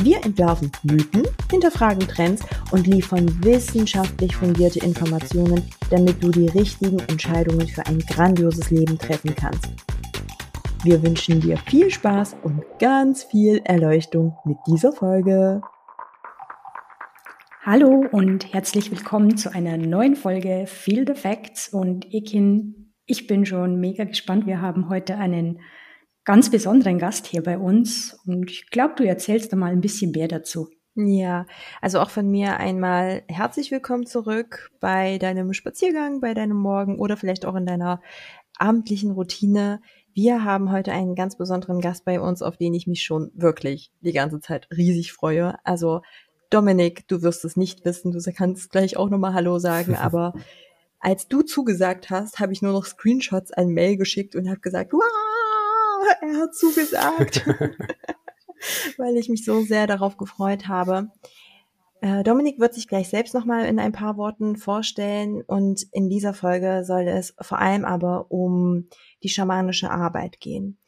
Wir entwerfen Mythen, hinterfragen Trends und liefern wissenschaftlich fundierte Informationen, damit du die richtigen Entscheidungen für ein grandioses Leben treffen kannst. Wir wünschen dir viel Spaß und ganz viel Erleuchtung mit dieser Folge. Hallo und herzlich willkommen zu einer neuen Folge Feel the Facts und Ekin, ich bin schon mega gespannt. Wir haben heute einen ganz besonderen Gast hier bei uns und ich glaube, du erzählst da mal ein bisschen mehr dazu. Ja, also auch von mir einmal herzlich willkommen zurück bei deinem Spaziergang, bei deinem Morgen oder vielleicht auch in deiner abendlichen Routine. Wir haben heute einen ganz besonderen Gast bei uns, auf den ich mich schon wirklich die ganze Zeit riesig freue. Also Dominik, du wirst es nicht wissen, du kannst gleich auch nochmal Hallo sagen, aber als du zugesagt hast, habe ich nur noch Screenshots an Mail geschickt und habe gesagt, wow, er hat zugesagt, weil ich mich so sehr darauf gefreut habe. Äh, Dominik wird sich gleich selbst nochmal in ein paar Worten vorstellen und in dieser Folge soll es vor allem aber um die schamanische Arbeit gehen.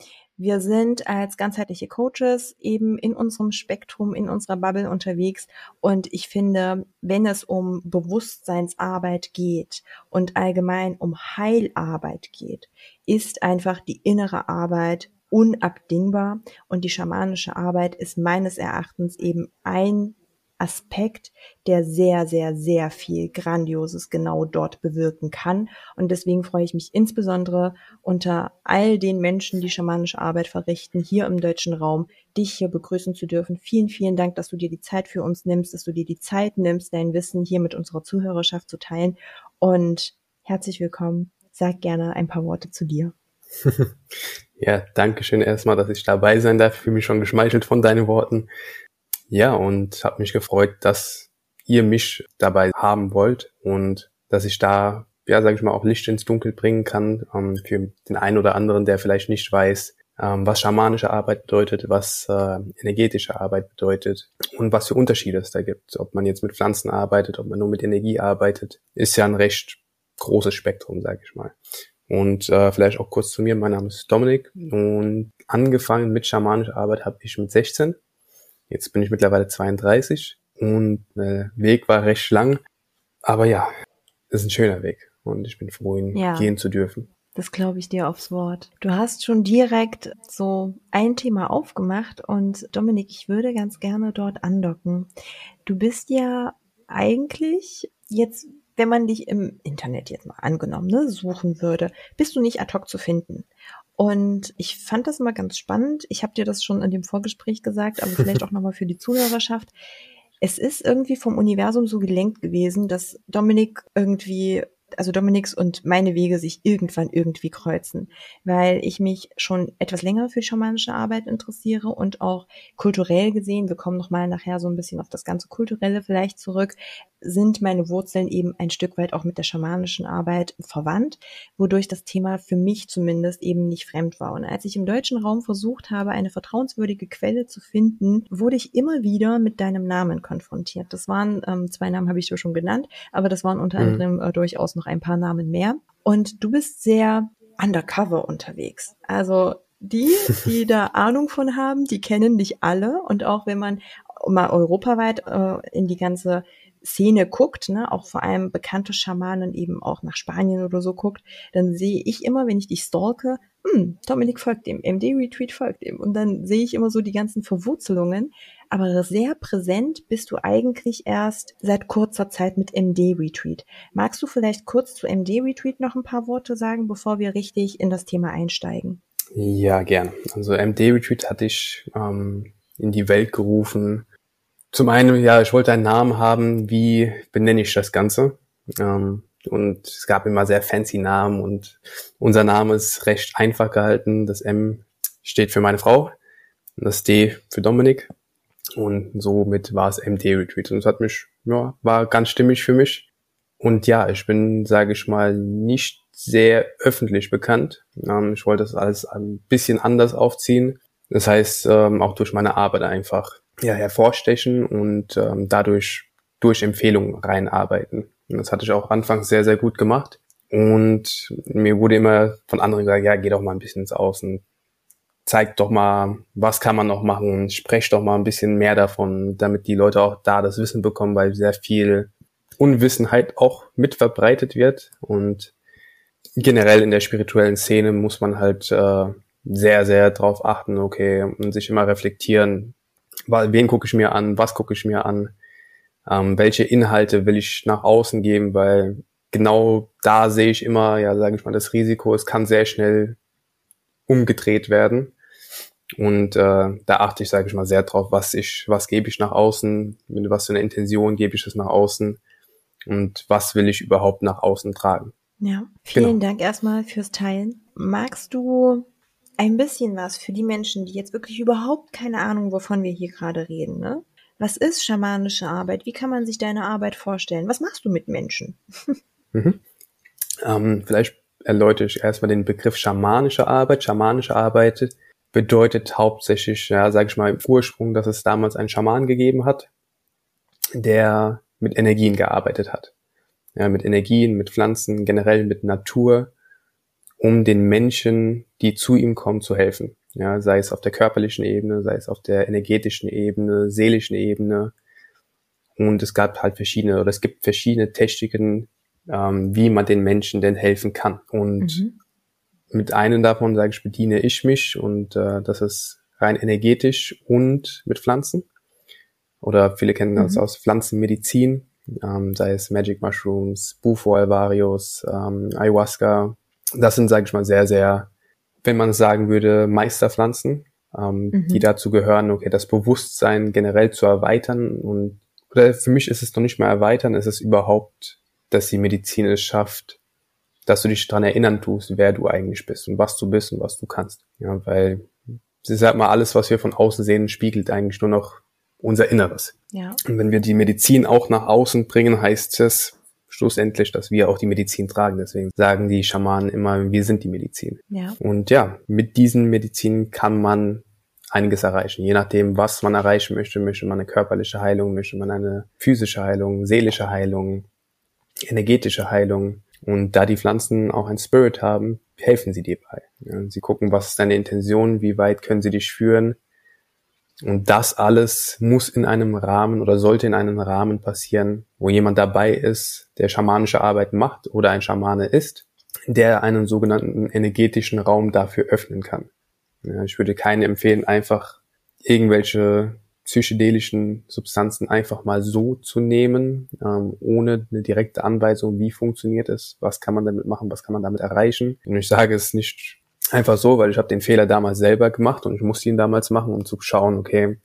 Wir sind als ganzheitliche Coaches eben in unserem Spektrum, in unserer Bubble unterwegs. Und ich finde, wenn es um Bewusstseinsarbeit geht und allgemein um Heilarbeit geht, ist einfach die innere Arbeit unabdingbar. Und die schamanische Arbeit ist meines Erachtens eben ein Aspekt, der sehr, sehr, sehr viel Grandioses genau dort bewirken kann. Und deswegen freue ich mich insbesondere unter all den Menschen, die schamanische Arbeit verrichten, hier im deutschen Raum, dich hier begrüßen zu dürfen. Vielen, vielen Dank, dass du dir die Zeit für uns nimmst, dass du dir die Zeit nimmst, dein Wissen hier mit unserer Zuhörerschaft zu teilen. Und herzlich willkommen. Sag gerne ein paar Worte zu dir. Ja, danke schön erstmal, dass ich dabei sein darf. Ich fühle mich schon geschmeichelt von deinen Worten. Ja, und habe mich gefreut, dass ihr mich dabei haben wollt und dass ich da, ja, sage ich mal, auch Licht ins Dunkel bringen kann ähm, für den einen oder anderen, der vielleicht nicht weiß, ähm, was schamanische Arbeit bedeutet, was äh, energetische Arbeit bedeutet und was für Unterschiede es da gibt. Ob man jetzt mit Pflanzen arbeitet, ob man nur mit Energie arbeitet, ist ja ein recht großes Spektrum, sage ich mal. Und äh, vielleicht auch kurz zu mir, mein Name ist Dominik und angefangen mit schamanischer Arbeit habe ich mit 16 Jetzt bin ich mittlerweile 32 und der Weg war recht lang. Aber ja, ist ein schöner Weg und ich bin froh, ihn ja. gehen zu dürfen. Das glaube ich dir aufs Wort. Du hast schon direkt so ein Thema aufgemacht und Dominik, ich würde ganz gerne dort andocken. Du bist ja eigentlich jetzt, wenn man dich im Internet jetzt mal angenommen ne, suchen würde, bist du nicht ad hoc zu finden. Und ich fand das immer ganz spannend. Ich habe dir das schon in dem Vorgespräch gesagt, aber vielleicht auch nochmal für die Zuhörerschaft. Es ist irgendwie vom Universum so gelenkt gewesen, dass Dominik irgendwie also Dominiks und meine Wege sich irgendwann irgendwie kreuzen, weil ich mich schon etwas länger für schamanische Arbeit interessiere und auch kulturell gesehen, wir kommen nochmal nachher so ein bisschen auf das ganze Kulturelle vielleicht zurück, sind meine Wurzeln eben ein Stück weit auch mit der schamanischen Arbeit verwandt, wodurch das Thema für mich zumindest eben nicht fremd war. Und als ich im deutschen Raum versucht habe, eine vertrauenswürdige Quelle zu finden, wurde ich immer wieder mit deinem Namen konfrontiert. Das waren, ähm, zwei Namen habe ich dir schon genannt, aber das waren unter mhm. anderem äh, durchaus noch ein paar Namen mehr. Und du bist sehr undercover unterwegs. Also die, die da Ahnung von haben, die kennen dich alle. Und auch wenn man mal europaweit äh, in die ganze Szene guckt, ne, auch vor allem bekannte Schamanen eben auch nach Spanien oder so guckt, dann sehe ich immer, wenn ich dich stalke, hm, Dominik folgt dem, MD-Retweet folgt dem. Und dann sehe ich immer so die ganzen Verwurzelungen. Aber sehr präsent bist du eigentlich erst seit kurzer Zeit mit MD-Retweet. Magst du vielleicht kurz zu MD-Retweet noch ein paar Worte sagen, bevor wir richtig in das Thema einsteigen? Ja, gern. Also MD-Retweet hatte ich ähm, in die Welt gerufen. Zum einen, ja, ich wollte einen Namen haben, wie benenne ich das Ganze? Ähm, und es gab immer sehr fancy Namen und unser Name ist recht einfach gehalten. Das M steht für meine Frau und das D für Dominik. Und somit war es MD-Retreat. Und es hat mich, ja, war ganz stimmig für mich. Und ja, ich bin, sage ich mal, nicht sehr öffentlich bekannt. Ähm, ich wollte das alles ein bisschen anders aufziehen. Das heißt, ähm, auch durch meine Arbeit einfach ja, hervorstechen und ähm, dadurch durch Empfehlungen reinarbeiten. Und das hatte ich auch anfangs sehr, sehr gut gemacht. Und mir wurde immer von anderen gesagt, ja, geh doch mal ein bisschen ins Außen, zeig doch mal, was kann man noch machen, sprech doch mal ein bisschen mehr davon, damit die Leute auch da das Wissen bekommen, weil sehr viel Unwissenheit auch mit verbreitet wird und generell in der spirituellen Szene muss man halt äh, sehr, sehr drauf achten, okay, und sich immer reflektieren, wen gucke ich mir an, was gucke ich mir an, ähm, welche Inhalte will ich nach außen geben, weil genau da sehe ich immer, ja, sage ich mal, das Risiko, es kann sehr schnell umgedreht werden. Und äh, da achte ich, sage ich mal, sehr drauf, was ich, was gebe ich nach außen, mit was für eine Intention gebe ich es nach außen und was will ich überhaupt nach außen tragen. Ja, vielen genau. Dank erstmal fürs Teilen. Magst du ein bisschen was für die Menschen, die jetzt wirklich überhaupt keine Ahnung, wovon wir hier gerade reden, ne? Was ist schamanische Arbeit? Wie kann man sich deine Arbeit vorstellen? Was machst du mit Menschen? mhm. ähm, vielleicht erläutere ich erstmal den Begriff schamanische Arbeit. Schamanische Arbeit bedeutet hauptsächlich, ja, sage ich mal, im Ursprung, dass es damals einen Schaman gegeben hat, der mit Energien gearbeitet hat. Ja, mit Energien, mit Pflanzen, generell mit Natur, um den Menschen, die zu ihm kommen, zu helfen. Ja, sei es auf der körperlichen Ebene, sei es auf der energetischen Ebene, seelischen Ebene. Und es gab halt verschiedene, oder es gibt verschiedene Techniken, ähm, wie man den Menschen denn helfen kann. Und mhm. mit einem davon, sage ich, bediene ich mich und äh, das ist rein energetisch und mit Pflanzen. Oder viele kennen das mhm. aus Pflanzenmedizin, ähm, sei es Magic Mushrooms, Bufo alvarius, ähm, Ayahuasca. Das sind, sage ich mal, sehr, sehr, wenn man sagen würde, Meisterpflanzen, ähm, mhm. die dazu gehören, okay, das Bewusstsein generell zu erweitern und oder für mich ist es noch nicht mal erweitern, es ist überhaupt, dass die Medizin es schafft, dass du dich dran erinnern tust, wer du eigentlich bist und was du bist und was du kannst. Ja, weil es ist halt mal alles, was wir von außen sehen, spiegelt eigentlich nur noch unser Inneres. Ja. Und wenn wir die Medizin auch nach außen bringen, heißt es schlussendlich, dass wir auch die Medizin tragen. Deswegen sagen die Schamanen immer, wir sind die Medizin. Ja. Und ja, mit diesen Medizinen kann man einiges erreichen. Je nachdem, was man erreichen möchte, möchte man eine körperliche Heilung, möchte man eine physische Heilung, seelische Heilung, energetische Heilung. Und da die Pflanzen auch ein Spirit haben, helfen sie dir bei. Ja, sie gucken, was ist deine Intention, wie weit können sie dich führen, und das alles muss in einem Rahmen oder sollte in einem Rahmen passieren, wo jemand dabei ist, der schamanische Arbeit macht oder ein Schamane ist, der einen sogenannten energetischen Raum dafür öffnen kann. Ja, ich würde keinen empfehlen, einfach irgendwelche psychedelischen Substanzen einfach mal so zu nehmen, ähm, ohne eine direkte Anweisung, wie funktioniert es, was kann man damit machen, was kann man damit erreichen. Und ich sage es nicht Einfach so, weil ich habe den Fehler damals selber gemacht und ich musste ihn damals machen, um zu schauen, okay,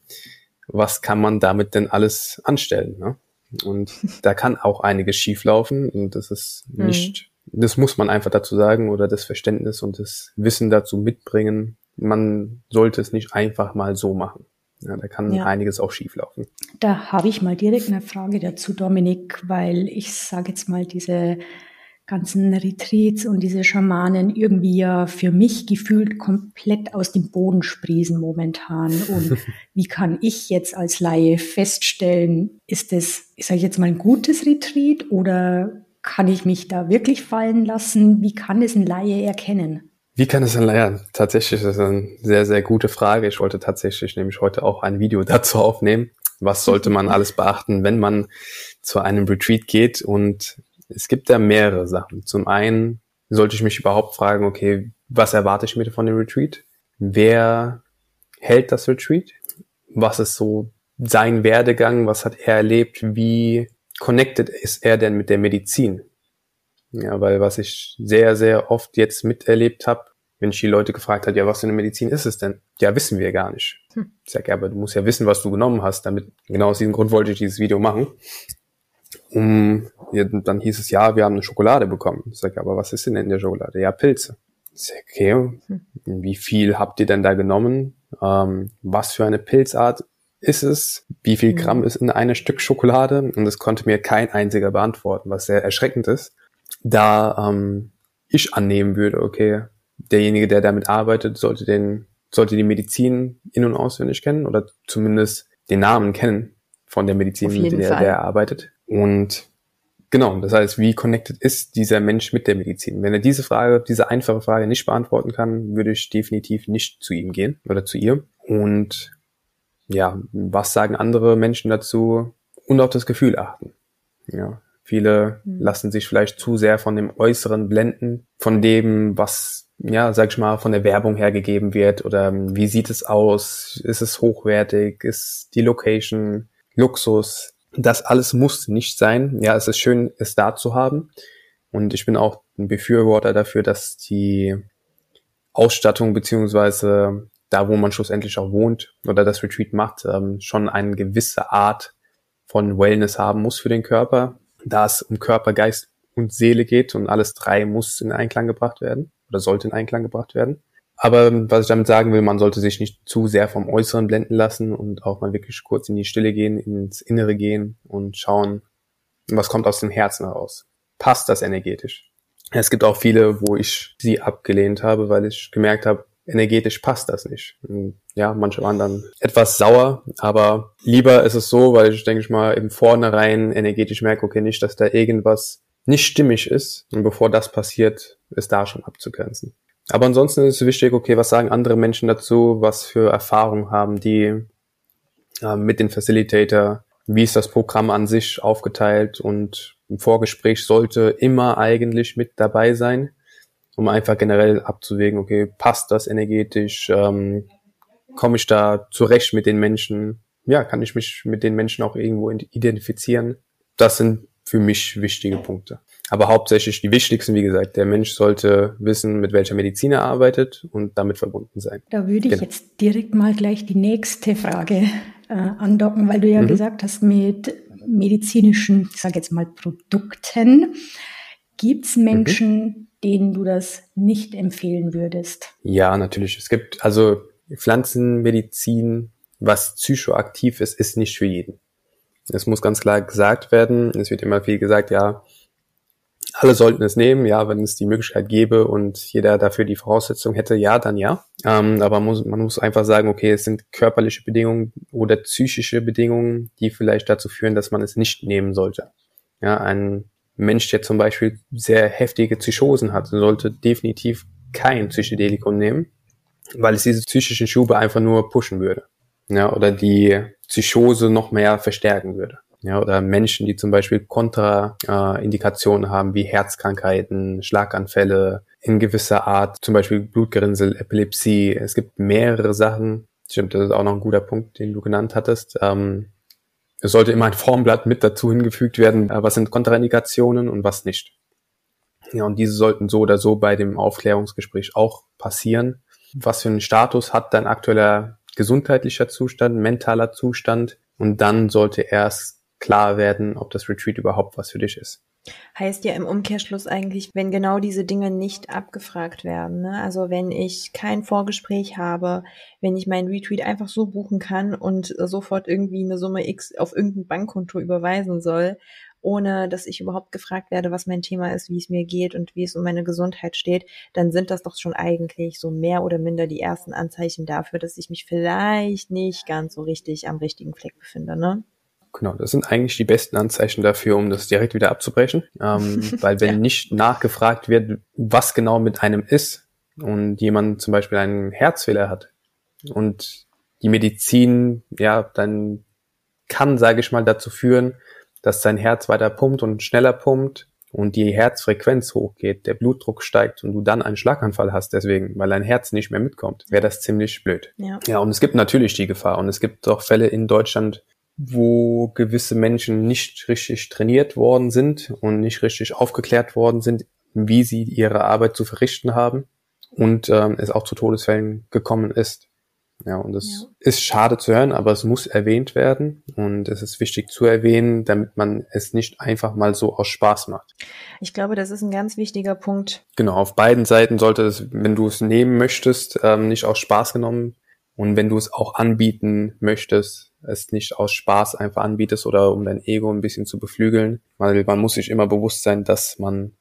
was kann man damit denn alles anstellen? Ne? Und da kann auch einiges schieflaufen und das ist mhm. nicht, mhm. das muss man einfach dazu sagen oder das Verständnis und das Wissen dazu mitbringen. Man sollte es nicht einfach mal so machen. Ja, da kann ja. einiges auch schieflaufen. Da habe ich mal direkt eine Frage dazu, Dominik, weil ich sage jetzt mal diese ganzen Retreats und diese Schamanen irgendwie ja für mich gefühlt komplett aus dem Boden sprießen momentan. Und wie kann ich jetzt als Laie feststellen, ist das, sage ich jetzt mal, ein gutes Retreat oder kann ich mich da wirklich fallen lassen? Wie kann es ein Laie erkennen? Wie kann es ein Laie? Tatsächlich ist das eine sehr, sehr gute Frage. Ich wollte tatsächlich nämlich heute auch ein Video dazu aufnehmen. Was sollte man alles beachten, wenn man zu einem Retreat geht und es gibt da mehrere Sachen. Zum einen sollte ich mich überhaupt fragen, okay, was erwarte ich mir von dem Retreat? Wer hält das Retreat? Was ist so sein Werdegang? Was hat er erlebt? Wie connected ist er denn mit der Medizin? Ja, weil was ich sehr, sehr oft jetzt miterlebt habe, wenn ich die Leute gefragt habe, ja, was für eine Medizin ist es denn? Ja, wissen wir gar nicht. Hm. Ich sage, ja, aber du musst ja wissen, was du genommen hast, damit, genau aus diesem Grund wollte ich dieses Video machen um, ja, dann hieß es, ja, wir haben eine Schokolade bekommen. Ich sage, aber was ist denn in der Schokolade? Ja, Pilze. Ich sage, okay, wie viel habt ihr denn da genommen? Ähm, was für eine Pilzart? ist es, wie viel Gramm ist in einem Stück Schokolade und das konnte mir kein einziger beantworten, was sehr erschreckend ist, da ähm, ich annehmen würde, okay, derjenige, der damit arbeitet, sollte den, sollte die Medizin in- und auswendig kennen oder zumindest den Namen kennen von der Medizin, mit der er arbeitet. Und genau, das heißt, wie connected ist dieser Mensch mit der Medizin? Wenn er diese Frage, diese einfache Frage nicht beantworten kann, würde ich definitiv nicht zu ihm gehen oder zu ihr. Und ja, was sagen andere Menschen dazu? Und auf das Gefühl achten. Ja, viele mhm. lassen sich vielleicht zu sehr von dem Äußeren blenden, von dem, was ja, sag ich mal, von der Werbung hergegeben wird oder wie sieht es aus? Ist es hochwertig? Ist die Location Luxus? Das alles muss nicht sein. Ja, es ist schön, es da zu haben. Und ich bin auch ein Befürworter dafür, dass die Ausstattung beziehungsweise da, wo man schlussendlich auch wohnt oder das Retreat macht, ähm, schon eine gewisse Art von Wellness haben muss für den Körper, da es um Körper, Geist und Seele geht und alles drei muss in Einklang gebracht werden oder sollte in Einklang gebracht werden. Aber was ich damit sagen will, man sollte sich nicht zu sehr vom Äußeren blenden lassen und auch mal wirklich kurz in die Stille gehen, ins Innere gehen und schauen, was kommt aus dem Herzen heraus. Passt das energetisch? Es gibt auch viele, wo ich sie abgelehnt habe, weil ich gemerkt habe, energetisch passt das nicht. Ja, manche waren dann etwas sauer, aber lieber ist es so, weil ich denke ich mal im Vornherein energetisch merke, okay, nicht, dass da irgendwas nicht stimmig ist und bevor das passiert, ist da schon abzugrenzen. Aber ansonsten ist es wichtig, okay, was sagen andere Menschen dazu, was für Erfahrungen haben die äh, mit den Facilitator, wie ist das Programm an sich aufgeteilt und im Vorgespräch sollte immer eigentlich mit dabei sein um einfach generell abzuwägen, okay, passt das energetisch, ähm, komme ich da zurecht mit den Menschen, ja, kann ich mich mit den Menschen auch irgendwo identifizieren. Das sind für mich wichtige Punkte. Aber hauptsächlich die wichtigsten, wie gesagt, der Mensch sollte wissen, mit welcher Medizin er arbeitet und damit verbunden sein. Da würde ich genau. jetzt direkt mal gleich die nächste Frage äh, andocken, weil du ja mhm. gesagt hast, mit medizinischen, ich sage jetzt mal Produkten, gibt's Menschen, mhm denen du das nicht empfehlen würdest? Ja, natürlich. Es gibt also Pflanzenmedizin, was psychoaktiv ist, ist nicht für jeden. Es muss ganz klar gesagt werden. Es wird immer viel gesagt, ja, alle sollten es nehmen, ja, wenn es die Möglichkeit gäbe und jeder dafür die Voraussetzung hätte, ja, dann ja. Ähm, aber man muss, man muss einfach sagen, okay, es sind körperliche Bedingungen oder psychische Bedingungen, die vielleicht dazu führen, dass man es nicht nehmen sollte. Ja, ein Mensch, der zum Beispiel sehr heftige Psychosen hat, sollte definitiv kein Psychedelikum nehmen, weil es diese psychischen Schube einfach nur pushen würde. Ja, oder die Psychose noch mehr verstärken würde. Ja, oder Menschen, die zum Beispiel Kontraindikationen äh, haben, wie Herzkrankheiten, Schlaganfälle, in gewisser Art, zum Beispiel Blutgerinnsel, Epilepsie. Es gibt mehrere Sachen. Stimmt, das ist auch noch ein guter Punkt, den du genannt hattest. Ähm, es sollte immer ein Formblatt mit dazu hingefügt werden, äh, was sind Kontraindikationen und was nicht. Ja, und diese sollten so oder so bei dem Aufklärungsgespräch auch passieren. Was für einen Status hat dein aktueller gesundheitlicher Zustand, mentaler Zustand? Und dann sollte erst klar werden, ob das Retreat überhaupt was für dich ist. Heißt ja im Umkehrschluss eigentlich, wenn genau diese Dinge nicht abgefragt werden. Ne? Also wenn ich kein Vorgespräch habe, wenn ich meinen Retweet einfach so buchen kann und sofort irgendwie eine Summe X auf irgendein Bankkonto überweisen soll, ohne dass ich überhaupt gefragt werde, was mein Thema ist, wie es mir geht und wie es um meine Gesundheit steht, dann sind das doch schon eigentlich so mehr oder minder die ersten Anzeichen dafür, dass ich mich vielleicht nicht ganz so richtig am richtigen Fleck befinde. Ne? Genau, das sind eigentlich die besten Anzeichen dafür, um das direkt wieder abzubrechen. Ähm, weil wenn ja. nicht nachgefragt wird, was genau mit einem ist und jemand zum Beispiel einen Herzfehler hat und die Medizin, ja, dann kann, sage ich mal, dazu führen, dass sein Herz weiter pumpt und schneller pumpt und die Herzfrequenz hochgeht, der Blutdruck steigt und du dann einen Schlaganfall hast deswegen, weil dein Herz nicht mehr mitkommt, wäre das ziemlich blöd. Ja. ja, und es gibt natürlich die Gefahr und es gibt auch Fälle in Deutschland, wo gewisse Menschen nicht richtig trainiert worden sind und nicht richtig aufgeklärt worden sind, wie sie ihre Arbeit zu verrichten haben und ähm, es auch zu Todesfällen gekommen ist. Ja, und das ja. ist schade zu hören, aber es muss erwähnt werden und es ist wichtig zu erwähnen, damit man es nicht einfach mal so aus Spaß macht. Ich glaube, das ist ein ganz wichtiger Punkt. Genau, auf beiden Seiten sollte es, wenn du es nehmen möchtest, ähm, nicht aus Spaß genommen und wenn du es auch anbieten möchtest, es nicht aus Spaß einfach anbietest oder um dein Ego ein bisschen zu beflügeln, weil man muss sich immer bewusst sein, dass man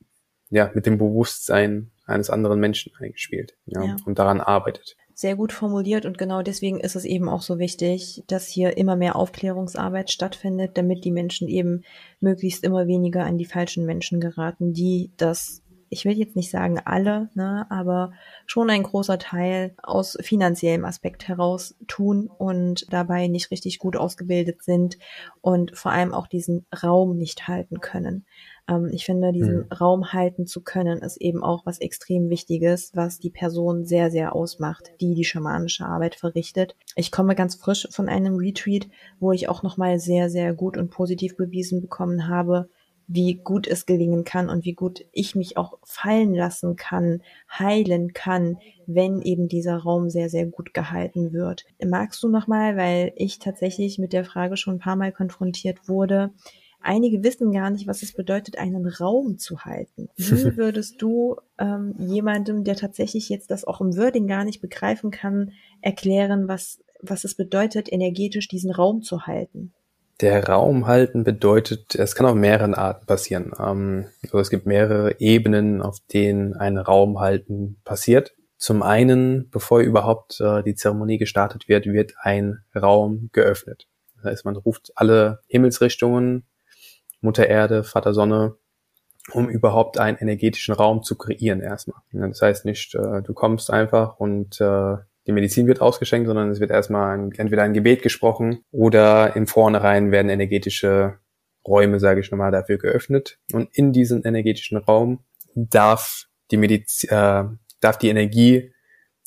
ja mit dem Bewusstsein eines anderen Menschen eigentlich spielt ja, ja. und daran arbeitet sehr gut formuliert und genau deswegen ist es eben auch so wichtig, dass hier immer mehr Aufklärungsarbeit stattfindet, damit die Menschen eben möglichst immer weniger an die falschen Menschen geraten, die das ich will jetzt nicht sagen alle, ne, aber schon ein großer Teil aus finanziellem Aspekt heraus tun und dabei nicht richtig gut ausgebildet sind und vor allem auch diesen Raum nicht halten können. Ähm, ich finde, diesen mhm. Raum halten zu können, ist eben auch was extrem Wichtiges, was die Person sehr, sehr ausmacht, die die schamanische Arbeit verrichtet. Ich komme ganz frisch von einem Retreat, wo ich auch nochmal sehr, sehr gut und positiv bewiesen bekommen habe, wie gut es gelingen kann und wie gut ich mich auch fallen lassen kann, heilen kann, wenn eben dieser Raum sehr, sehr gut gehalten wird. Magst du nochmal, weil ich tatsächlich mit der Frage schon ein paar Mal konfrontiert wurde, einige wissen gar nicht, was es bedeutet, einen Raum zu halten. Wie würdest du ähm, jemandem, der tatsächlich jetzt das auch im Wording gar nicht begreifen kann, erklären, was, was es bedeutet, energetisch diesen Raum zu halten? Der Raum halten bedeutet, es kann auf mehreren Arten passieren. Ähm, also es gibt mehrere Ebenen, auf denen ein Raum halten passiert. Zum einen, bevor überhaupt äh, die Zeremonie gestartet wird, wird ein Raum geöffnet. Das heißt, man ruft alle Himmelsrichtungen Mutter Erde, Vater Sonne, um überhaupt einen energetischen Raum zu kreieren erstmal. Das heißt nicht, äh, du kommst einfach und äh, die Medizin wird ausgeschenkt, sondern es wird erstmal ein, entweder ein Gebet gesprochen oder im Vornherein werden energetische Räume, sage ich nochmal, dafür geöffnet. Und in diesen energetischen Raum darf die Medizin, äh, darf die Energie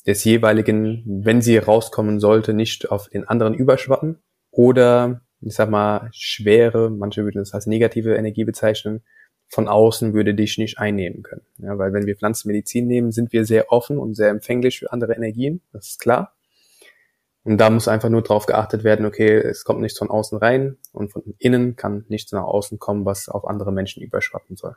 des jeweiligen, wenn sie rauskommen sollte, nicht auf den anderen überschwappen oder ich sag mal, schwere, manche würden es als negative Energie bezeichnen, von außen würde dich nicht einnehmen können. Ja, weil wenn wir Pflanzenmedizin nehmen, sind wir sehr offen und sehr empfänglich für andere Energien, das ist klar. Und da muss einfach nur drauf geachtet werden, okay, es kommt nichts von außen rein und von innen kann nichts nach außen kommen, was auf andere Menschen überschwappen soll.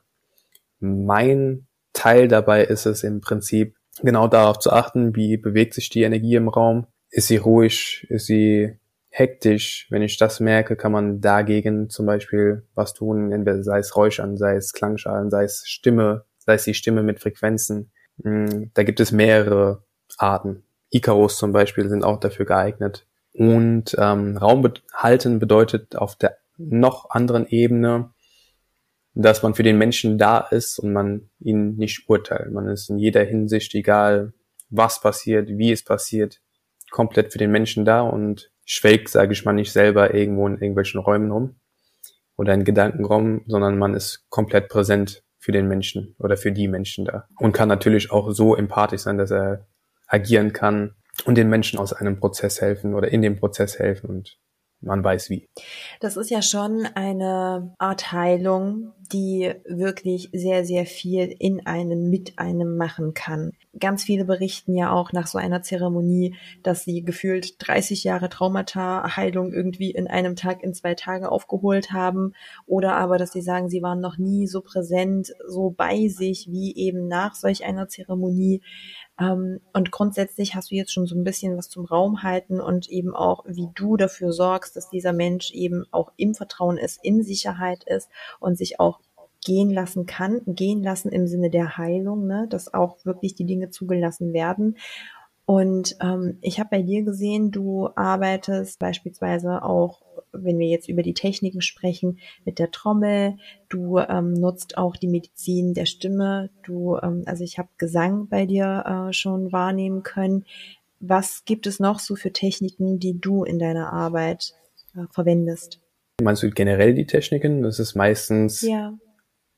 Mein Teil dabei ist es im Prinzip, genau darauf zu achten, wie bewegt sich die Energie im Raum. Ist sie ruhig? Ist sie hektisch. Wenn ich das merke, kann man dagegen zum Beispiel was tun, entweder sei es Räuschern, sei es Klangschalen, sei es Stimme, sei es die Stimme mit Frequenzen. Hm, da gibt es mehrere Arten. Icarus zum Beispiel sind auch dafür geeignet. Und ähm, Raum halten bedeutet auf der noch anderen Ebene, dass man für den Menschen da ist und man ihn nicht urteilt. Man ist in jeder Hinsicht, egal was passiert, wie es passiert, komplett für den Menschen da und schwelgt, sage ich mal, nicht selber irgendwo in irgendwelchen Räumen rum oder in Gedankenraum, sondern man ist komplett präsent für den Menschen oder für die Menschen da. Und kann natürlich auch so empathisch sein, dass er agieren kann und den Menschen aus einem Prozess helfen oder in dem Prozess helfen und man weiß wie. Das ist ja schon eine Art Heilung, die wirklich sehr, sehr viel in einem, mit einem machen kann. Ganz viele berichten ja auch nach so einer Zeremonie, dass sie gefühlt 30 Jahre Traumata-Heilung irgendwie in einem Tag, in zwei Tagen aufgeholt haben. Oder aber, dass sie sagen, sie waren noch nie so präsent, so bei sich wie eben nach solch einer Zeremonie. Ähm, und grundsätzlich hast du jetzt schon so ein bisschen was zum Raum halten und eben auch, wie du dafür sorgst, dass dieser Mensch eben auch im Vertrauen ist, in Sicherheit ist und sich auch gehen lassen kann, gehen lassen im Sinne der Heilung, ne, dass auch wirklich die Dinge zugelassen werden. Und ähm, ich habe bei dir gesehen, du arbeitest beispielsweise auch wenn wir jetzt über die Techniken sprechen, mit der Trommel. Du ähm, nutzt auch die Medizin der Stimme. Du, ähm, also ich habe Gesang bei dir äh, schon wahrnehmen können. Was gibt es noch so für Techniken, die du in deiner Arbeit äh, verwendest? Meinst du generell die Techniken? Das ist meistens ja.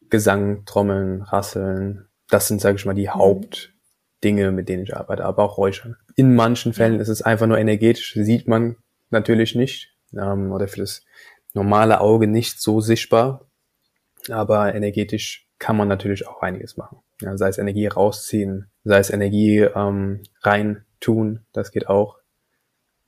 Gesang, Trommeln, Rasseln. Das sind, sage ich mal, die mhm. Hauptdinge, mit denen ich arbeite, aber auch Räuchern. In manchen Fällen ist es einfach nur energetisch, sieht man natürlich nicht ähm, oder für das normale Auge nicht so sichtbar, aber energetisch kann man natürlich auch einiges machen. Ja, sei es Energie rausziehen, sei es Energie ähm, rein tun, das geht auch.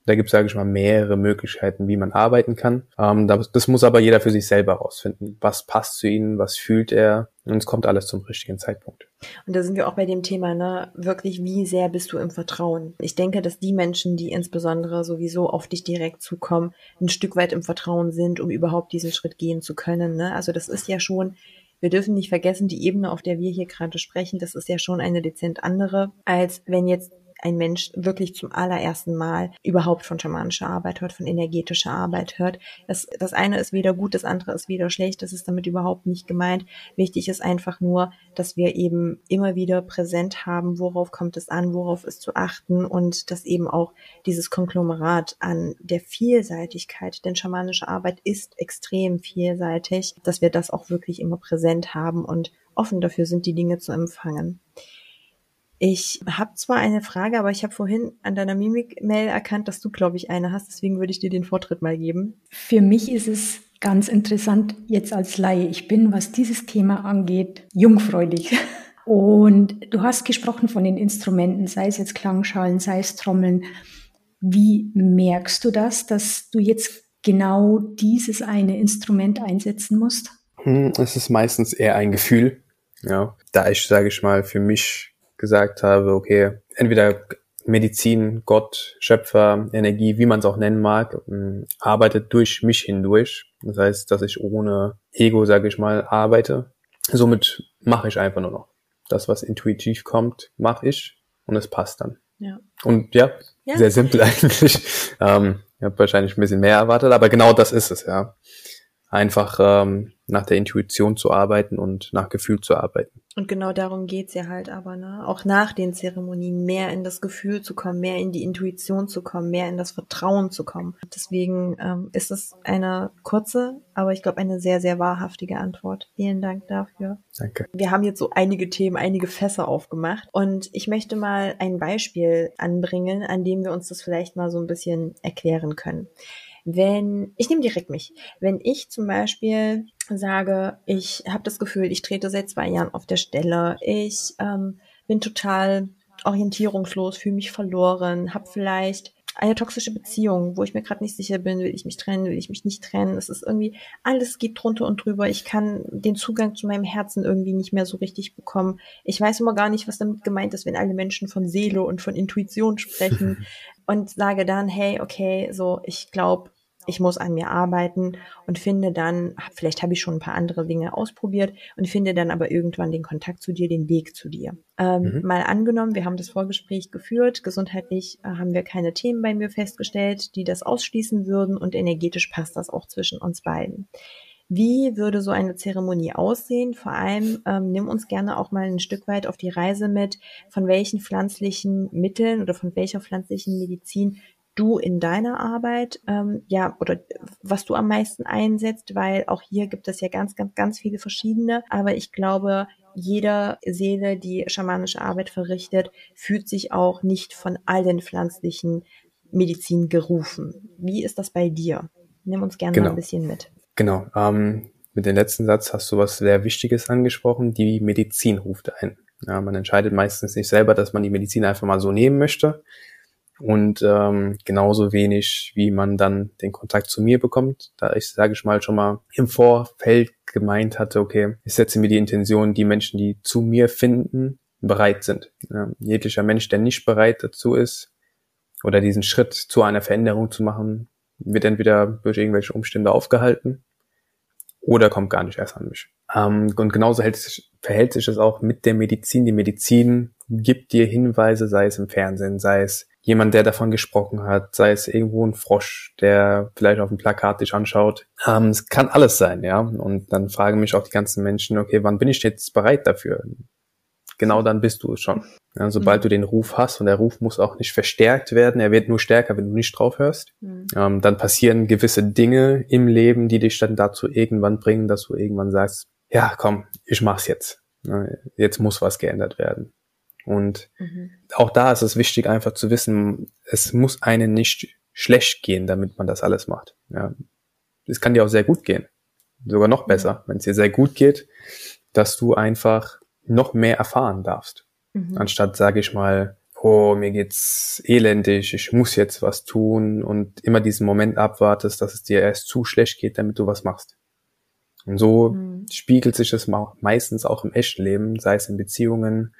Da gibt es, sage ich mal, mehrere Möglichkeiten, wie man arbeiten kann. Ähm, das, das muss aber jeder für sich selber rausfinden. Was passt zu ihnen, was fühlt er, Und es kommt alles zum richtigen Zeitpunkt. Und da sind wir auch bei dem Thema, ne, wirklich, wie sehr bist du im Vertrauen? Ich denke, dass die Menschen, die insbesondere sowieso auf dich direkt zukommen, ein Stück weit im Vertrauen sind, um überhaupt diesen Schritt gehen zu können. Ne? Also das ist ja schon, wir dürfen nicht vergessen, die Ebene, auf der wir hier gerade sprechen, das ist ja schon eine dezent andere, als wenn jetzt ein Mensch wirklich zum allerersten Mal überhaupt von schamanischer Arbeit hört, von energetischer Arbeit hört. Das, das eine ist weder gut, das andere ist weder schlecht, das ist damit überhaupt nicht gemeint. Wichtig ist einfach nur, dass wir eben immer wieder präsent haben, worauf kommt es an, worauf ist zu achten und dass eben auch dieses Konglomerat an der Vielseitigkeit, denn schamanische Arbeit ist extrem vielseitig, dass wir das auch wirklich immer präsent haben und offen dafür sind, die Dinge zu empfangen. Ich habe zwar eine Frage, aber ich habe vorhin an deiner Mimik-Mail erkannt, dass du, glaube ich, eine hast. Deswegen würde ich dir den Vortritt mal geben. Für mich ist es ganz interessant jetzt als Laie. Ich bin, was dieses Thema angeht, jungfräulich. Und du hast gesprochen von den Instrumenten, sei es jetzt Klangschalen, sei es Trommeln. Wie merkst du das, dass du jetzt genau dieses eine Instrument einsetzen musst? Hm, es ist meistens eher ein Gefühl. Ja, da ich, sage ich mal, für mich gesagt habe, okay, entweder Medizin, Gott, Schöpfer, Energie, wie man es auch nennen mag, ähm, arbeitet durch mich hindurch. Das heißt, dass ich ohne Ego, sage ich mal, arbeite. Somit mache ich einfach nur noch. Das, was intuitiv kommt, mache ich und es passt dann. Ja. Und ja, ja. sehr simpel eigentlich. Ähm, ich habe wahrscheinlich ein bisschen mehr erwartet, aber genau das ist es, ja. Einfach ähm, nach der Intuition zu arbeiten und nach Gefühl zu arbeiten. Und genau darum geht's ja halt aber, ne? Auch nach den Zeremonien mehr in das Gefühl zu kommen, mehr in die Intuition zu kommen, mehr in das Vertrauen zu kommen. Deswegen ähm, ist es eine kurze, aber ich glaube eine sehr, sehr wahrhaftige Antwort. Vielen Dank dafür. Danke. Wir haben jetzt so einige Themen, einige Fässer aufgemacht und ich möchte mal ein Beispiel anbringen, an dem wir uns das vielleicht mal so ein bisschen erklären können wenn, ich nehme direkt mich, wenn ich zum Beispiel sage, ich habe das Gefühl, ich trete seit zwei Jahren auf der Stelle, ich ähm, bin total orientierungslos, fühle mich verloren, habe vielleicht eine toxische Beziehung, wo ich mir gerade nicht sicher bin, will ich mich trennen, will ich mich nicht trennen. Es ist irgendwie, alles geht drunter und drüber. Ich kann den Zugang zu meinem Herzen irgendwie nicht mehr so richtig bekommen. Ich weiß immer gar nicht, was damit gemeint ist, wenn alle Menschen von Seele und von Intuition sprechen und sage dann, hey, okay, so, ich glaube, ich muss an mir arbeiten und finde dann, vielleicht habe ich schon ein paar andere Dinge ausprobiert und finde dann aber irgendwann den Kontakt zu dir, den Weg zu dir. Ähm, mhm. Mal angenommen, wir haben das Vorgespräch geführt, gesundheitlich äh, haben wir keine Themen bei mir festgestellt, die das ausschließen würden und energetisch passt das auch zwischen uns beiden. Wie würde so eine Zeremonie aussehen? Vor allem ähm, nimm uns gerne auch mal ein Stück weit auf die Reise mit, von welchen pflanzlichen Mitteln oder von welcher pflanzlichen Medizin du in deiner Arbeit, ähm, ja, oder was du am meisten einsetzt, weil auch hier gibt es ja ganz, ganz, ganz viele verschiedene. Aber ich glaube, jeder Seele, die schamanische Arbeit verrichtet, fühlt sich auch nicht von allen pflanzlichen Medizin gerufen. Wie ist das bei dir? Nimm uns gerne genau. mal ein bisschen mit. Genau. Ähm, mit dem letzten Satz hast du was sehr Wichtiges angesprochen. Die Medizin ruft ein. Ja, man entscheidet meistens nicht selber, dass man die Medizin einfach mal so nehmen möchte, und ähm, genauso wenig, wie man dann den Kontakt zu mir bekommt, da ich, sage ich mal, schon mal im Vorfeld gemeint hatte, okay, ich setze mir die Intention, die Menschen, die zu mir finden, bereit sind. Ja, jeglicher Mensch, der nicht bereit dazu ist oder diesen Schritt zu einer Veränderung zu machen, wird entweder durch irgendwelche Umstände aufgehalten oder kommt gar nicht erst an mich. Ähm, und genauso hält verhält sich es auch mit der Medizin. Die Medizin gibt dir Hinweise, sei es im Fernsehen, sei es jemand, der davon gesprochen hat, sei es irgendwo ein Frosch, der vielleicht auf dem Plakat dich anschaut. Ähm, es kann alles sein, ja. Und dann fragen mich auch die ganzen Menschen, okay, wann bin ich jetzt bereit dafür? Genau dann bist du es schon. Ja, sobald mhm. du den Ruf hast, und der Ruf muss auch nicht verstärkt werden, er wird nur stärker, wenn du nicht drauf hörst, mhm. ähm, dann passieren gewisse Dinge im Leben, die dich dann dazu irgendwann bringen, dass du irgendwann sagst, ja, komm, ich mach's jetzt. Jetzt muss was geändert werden. Und mhm. auch da ist es wichtig, einfach zu wissen, es muss einen nicht schlecht gehen, damit man das alles macht. Ja. Es kann dir auch sehr gut gehen. Sogar noch besser, wenn es dir sehr gut geht, dass du einfach noch mehr erfahren darfst. Mhm. Anstatt, sage ich mal, oh, mir geht's elendig, ich muss jetzt was tun und immer diesen Moment abwartest, dass es dir erst zu schlecht geht, damit du was machst. Und so mhm spiegelt sich das meistens auch im echten Leben, sei es in Beziehungen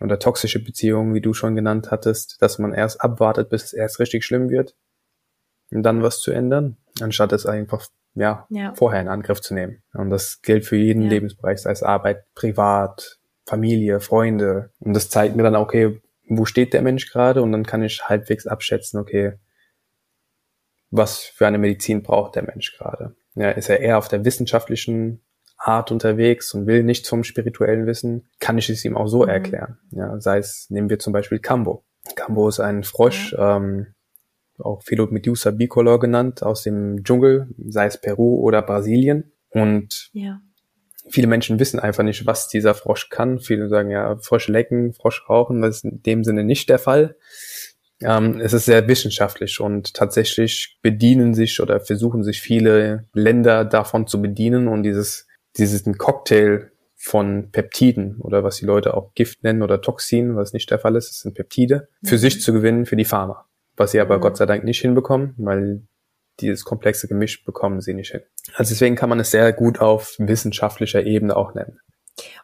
oder toxische Beziehungen, wie du schon genannt hattest, dass man erst abwartet, bis es erst richtig schlimm wird und dann was zu ändern, anstatt es einfach ja, ja. vorher in Angriff zu nehmen. Und das gilt für jeden ja. Lebensbereich, sei es Arbeit, privat, Familie, Freunde. Und das zeigt mir dann, okay, wo steht der Mensch gerade? Und dann kann ich halbwegs abschätzen, okay, was für eine Medizin braucht der Mensch gerade? Ja, ist er eher auf der wissenschaftlichen Art unterwegs und will nichts vom spirituellen Wissen, kann ich es ihm auch so mhm. erklären. Ja, sei es, nehmen wir zum Beispiel Kambo. Kambo ist ein Frosch, ja. ähm, auch Philomedusa bicolor genannt, aus dem Dschungel, sei es Peru oder Brasilien. Und ja. viele Menschen wissen einfach nicht, was dieser Frosch kann. Viele sagen ja, Frosch lecken, Frosch rauchen, das ist in dem Sinne nicht der Fall. Ähm, es ist sehr wissenschaftlich und tatsächlich bedienen sich oder versuchen sich viele Länder davon zu bedienen und dieses, dieses Cocktail von Peptiden oder was die Leute auch Gift nennen oder Toxin, was nicht der Fall ist, es sind Peptide, für mhm. sich zu gewinnen für die Pharma was sie aber mhm. Gott sei Dank nicht hinbekommen, weil dieses komplexe Gemisch bekommen sie nicht hin. Also deswegen kann man es sehr gut auf wissenschaftlicher Ebene auch nennen.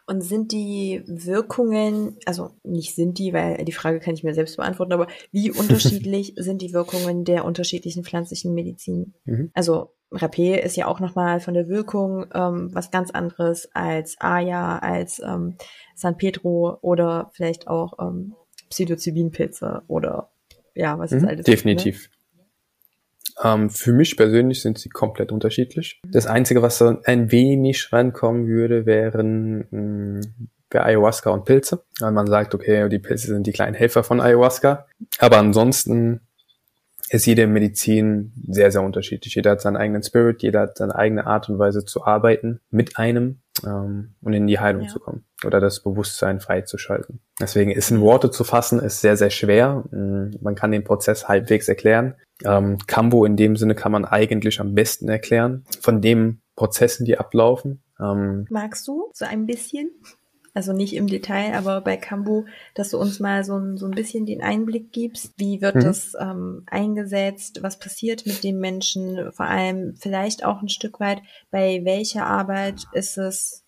Und sind die Wirkungen, also nicht sind die, weil die Frage kann ich mir selbst beantworten, aber wie unterschiedlich sind die Wirkungen der unterschiedlichen pflanzlichen Medizin? Mhm. Also Rapé ist ja auch nochmal von der Wirkung ähm, was ganz anderes als Aya, als ähm, San Pedro oder vielleicht auch ähm, Psilocybin-Pilze oder ja, was ist mhm, alles. Definitiv. Gibt, ne? ähm, für mich persönlich sind sie komplett unterschiedlich. Das Einzige, was so ein wenig rankommen würde, wären mh, bei Ayahuasca und Pilze. Weil man sagt, okay, die Pilze sind die kleinen Helfer von Ayahuasca. Aber ansonsten ist jede Medizin sehr, sehr unterschiedlich. Jeder hat seinen eigenen Spirit, jeder hat seine eigene Art und Weise zu arbeiten mit einem ähm, und in die Heilung ja. zu kommen oder das Bewusstsein freizuschalten. Deswegen ist in Worte zu fassen, ist sehr, sehr schwer. Mm, man kann den Prozess halbwegs erklären. Ähm, Cambo in dem Sinne kann man eigentlich am besten erklären von den Prozessen, die ablaufen. Ähm, Magst du so ein bisschen? Also nicht im Detail, aber bei Kambu, dass du uns mal so ein, so ein bisschen den Einblick gibst. Wie wird mhm. das ähm, eingesetzt? Was passiert mit dem Menschen? Vor allem vielleicht auch ein Stück weit, bei welcher Arbeit ist es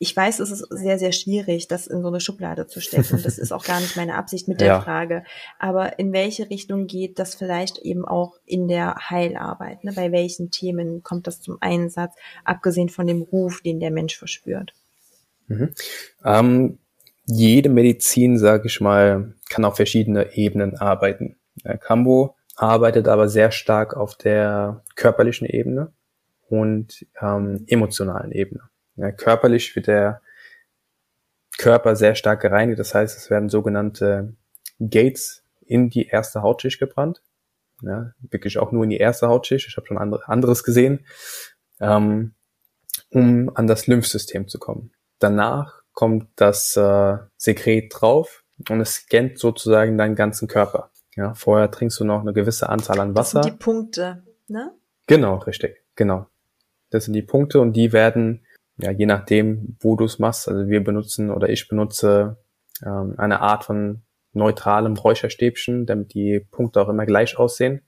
ich weiß, es ist sehr, sehr schwierig, das in so eine Schublade zu stecken. Das ist auch gar nicht meine Absicht mit der ja. Frage. Aber in welche Richtung geht das vielleicht eben auch in der Heilarbeit? Ne? Bei welchen Themen kommt das zum Einsatz, abgesehen von dem Ruf, den der Mensch verspürt? Mhm. Ähm, jede Medizin, sage ich mal, kann auf verschiedene Ebenen arbeiten. Ja, Cambo arbeitet aber sehr stark auf der körperlichen Ebene und ähm, emotionalen Ebene. Ja, körperlich wird der Körper sehr stark gereinigt, das heißt, es werden sogenannte Gates in die erste Hautschicht gebrannt. Ja, wirklich auch nur in die erste Hautschicht. Ich habe schon andere, anderes gesehen, ähm, um an das Lymphsystem zu kommen. Danach kommt das äh, Sekret drauf und es scannt sozusagen deinen ganzen Körper. Ja, vorher trinkst du noch eine gewisse Anzahl an Wasser. Das sind die Punkte, ne? Genau, richtig, genau. Das sind die Punkte und die werden, ja, je nachdem, wo du es machst, also wir benutzen oder ich benutze ähm, eine Art von neutralem Räucherstäbchen, damit die Punkte auch immer gleich aussehen.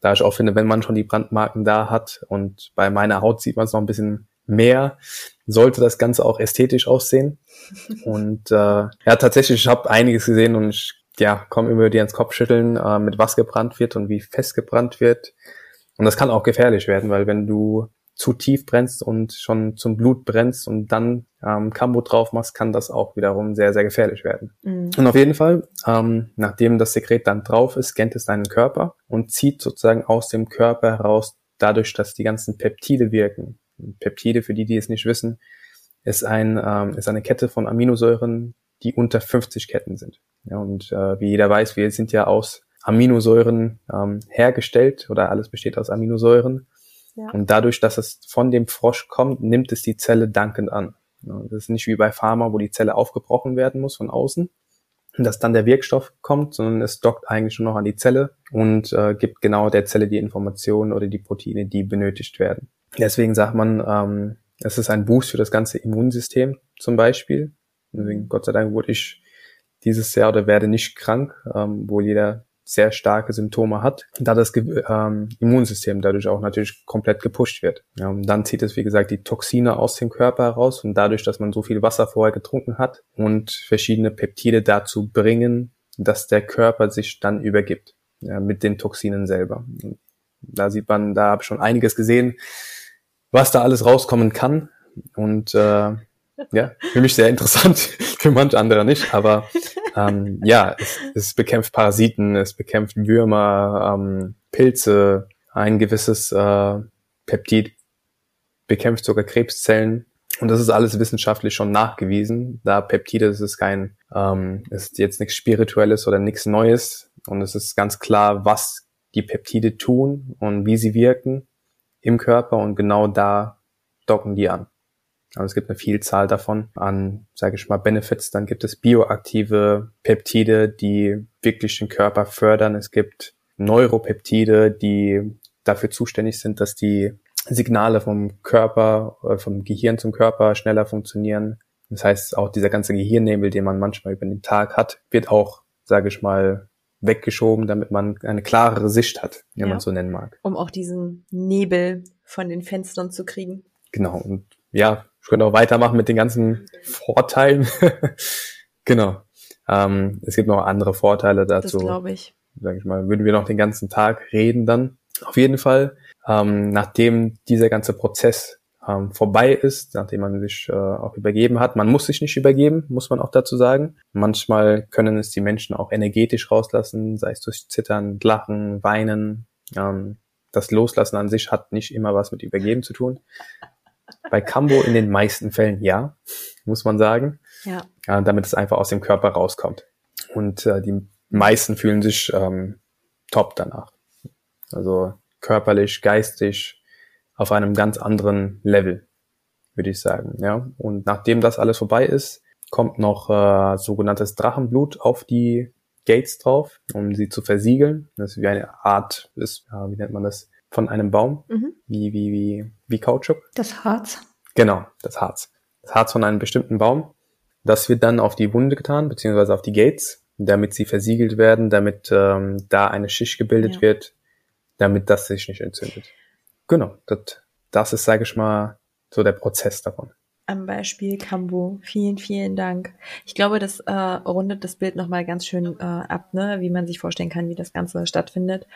Da ich auch finde, wenn man schon die Brandmarken da hat und bei meiner Haut sieht man es noch ein bisschen mehr, sollte das Ganze auch ästhetisch aussehen. Und äh, ja, tatsächlich, ich habe einiges gesehen und ich ja, komme immer die ans Kopfschütteln, äh, mit was gebrannt wird und wie fest gebrannt wird. Und das kann auch gefährlich werden, weil wenn du zu tief brennst und schon zum Blut brennst und dann ähm, Kambo drauf machst, kann das auch wiederum sehr, sehr gefährlich werden. Mhm. Und auf jeden Fall, ähm, nachdem das Sekret dann drauf ist, scannt es deinen Körper und zieht sozusagen aus dem Körper heraus, dadurch, dass die ganzen Peptide wirken, Peptide, für die, die es nicht wissen, ist, ein, ähm, ist eine Kette von Aminosäuren, die unter 50 Ketten sind. Ja, und äh, wie jeder weiß, wir sind ja aus Aminosäuren ähm, hergestellt oder alles besteht aus Aminosäuren. Ja. Und dadurch, dass es von dem Frosch kommt, nimmt es die Zelle dankend an. Ja, das ist nicht wie bei Pharma, wo die Zelle aufgebrochen werden muss von außen und dass dann der Wirkstoff kommt, sondern es dockt eigentlich nur noch an die Zelle und äh, gibt genau der Zelle die Informationen oder die Proteine, die benötigt werden. Deswegen sagt man, ähm, es ist ein Boost für das ganze Immunsystem zum Beispiel. Deswegen, Gott sei Dank wurde ich dieses Jahr oder werde nicht krank, ähm, wo jeder sehr starke Symptome hat, da das ähm, Immunsystem dadurch auch natürlich komplett gepusht wird. Ja, und dann zieht es, wie gesagt, die Toxine aus dem Körper heraus und dadurch, dass man so viel Wasser vorher getrunken hat und verschiedene Peptide dazu bringen, dass der Körper sich dann übergibt ja, mit den Toxinen selber. Da sieht man, da habe ich schon einiges gesehen, was da alles rauskommen kann. Und äh, ja, für mich sehr interessant, für manche andere nicht, aber ähm, ja, es, es bekämpft Parasiten, es bekämpft Würmer, ähm, Pilze, ein gewisses äh, Peptid bekämpft sogar Krebszellen. Und das ist alles wissenschaftlich schon nachgewiesen. Da Peptide, das ist kein, ähm, ist jetzt nichts Spirituelles oder nichts Neues. Und es ist ganz klar, was die Peptide tun und wie sie wirken im Körper. Und genau da docken die an. Also es gibt eine Vielzahl davon an, sage ich mal, Benefits. Dann gibt es bioaktive Peptide, die wirklich den Körper fördern. Es gibt Neuropeptide, die dafür zuständig sind, dass die Signale vom Körper, äh, vom Gehirn zum Körper schneller funktionieren. Das heißt, auch dieser ganze Gehirnnebel, den man manchmal über den Tag hat, wird auch, sage ich mal, weggeschoben, damit man eine klarere Sicht hat, wenn ja. man so nennen mag. Um auch diesen Nebel von den Fenstern zu kriegen. Genau. Und ja, ich könnte auch weitermachen mit den ganzen Vorteilen. genau. Ähm, es gibt noch andere Vorteile dazu. Das glaube ich. Sag ich mal, würden wir noch den ganzen Tag reden dann. Auf jeden Fall, ähm, nachdem dieser ganze Prozess ähm, vorbei ist, nachdem man sich äh, auch übergeben hat. Man muss sich nicht übergeben, muss man auch dazu sagen. Manchmal können es die Menschen auch energetisch rauslassen, sei es durch Zittern, Lachen, Weinen. Ähm, das Loslassen an sich hat nicht immer was mit Übergeben zu tun. Bei Cambo in den meisten Fällen ja, muss man sagen. Ja. ja damit es einfach aus dem Körper rauskommt. Und äh, die meisten fühlen sich ähm, top danach. Also körperlich, geistig, auf einem ganz anderen Level, würde ich sagen. Ja. Und nachdem das alles vorbei ist, kommt noch äh, sogenanntes Drachenblut auf die Gates drauf, um sie zu versiegeln. Das ist wie eine Art, ist, ja, wie nennt man das? von einem Baum, mhm. wie, wie, wie, wie Kautschuk. Das Harz. Genau, das Harz. Das Harz von einem bestimmten Baum. Das wird dann auf die Wunde getan, beziehungsweise auf die Gates, damit sie versiegelt werden, damit ähm, da eine Schicht gebildet ja. wird, damit das sich nicht entzündet. Genau, das, das ist, sage ich mal, so der Prozess davon. Am Beispiel Kambo. Vielen, vielen Dank. Ich glaube, das äh, rundet das Bild nochmal ganz schön äh, ab, ne? wie man sich vorstellen kann, wie das Ganze stattfindet.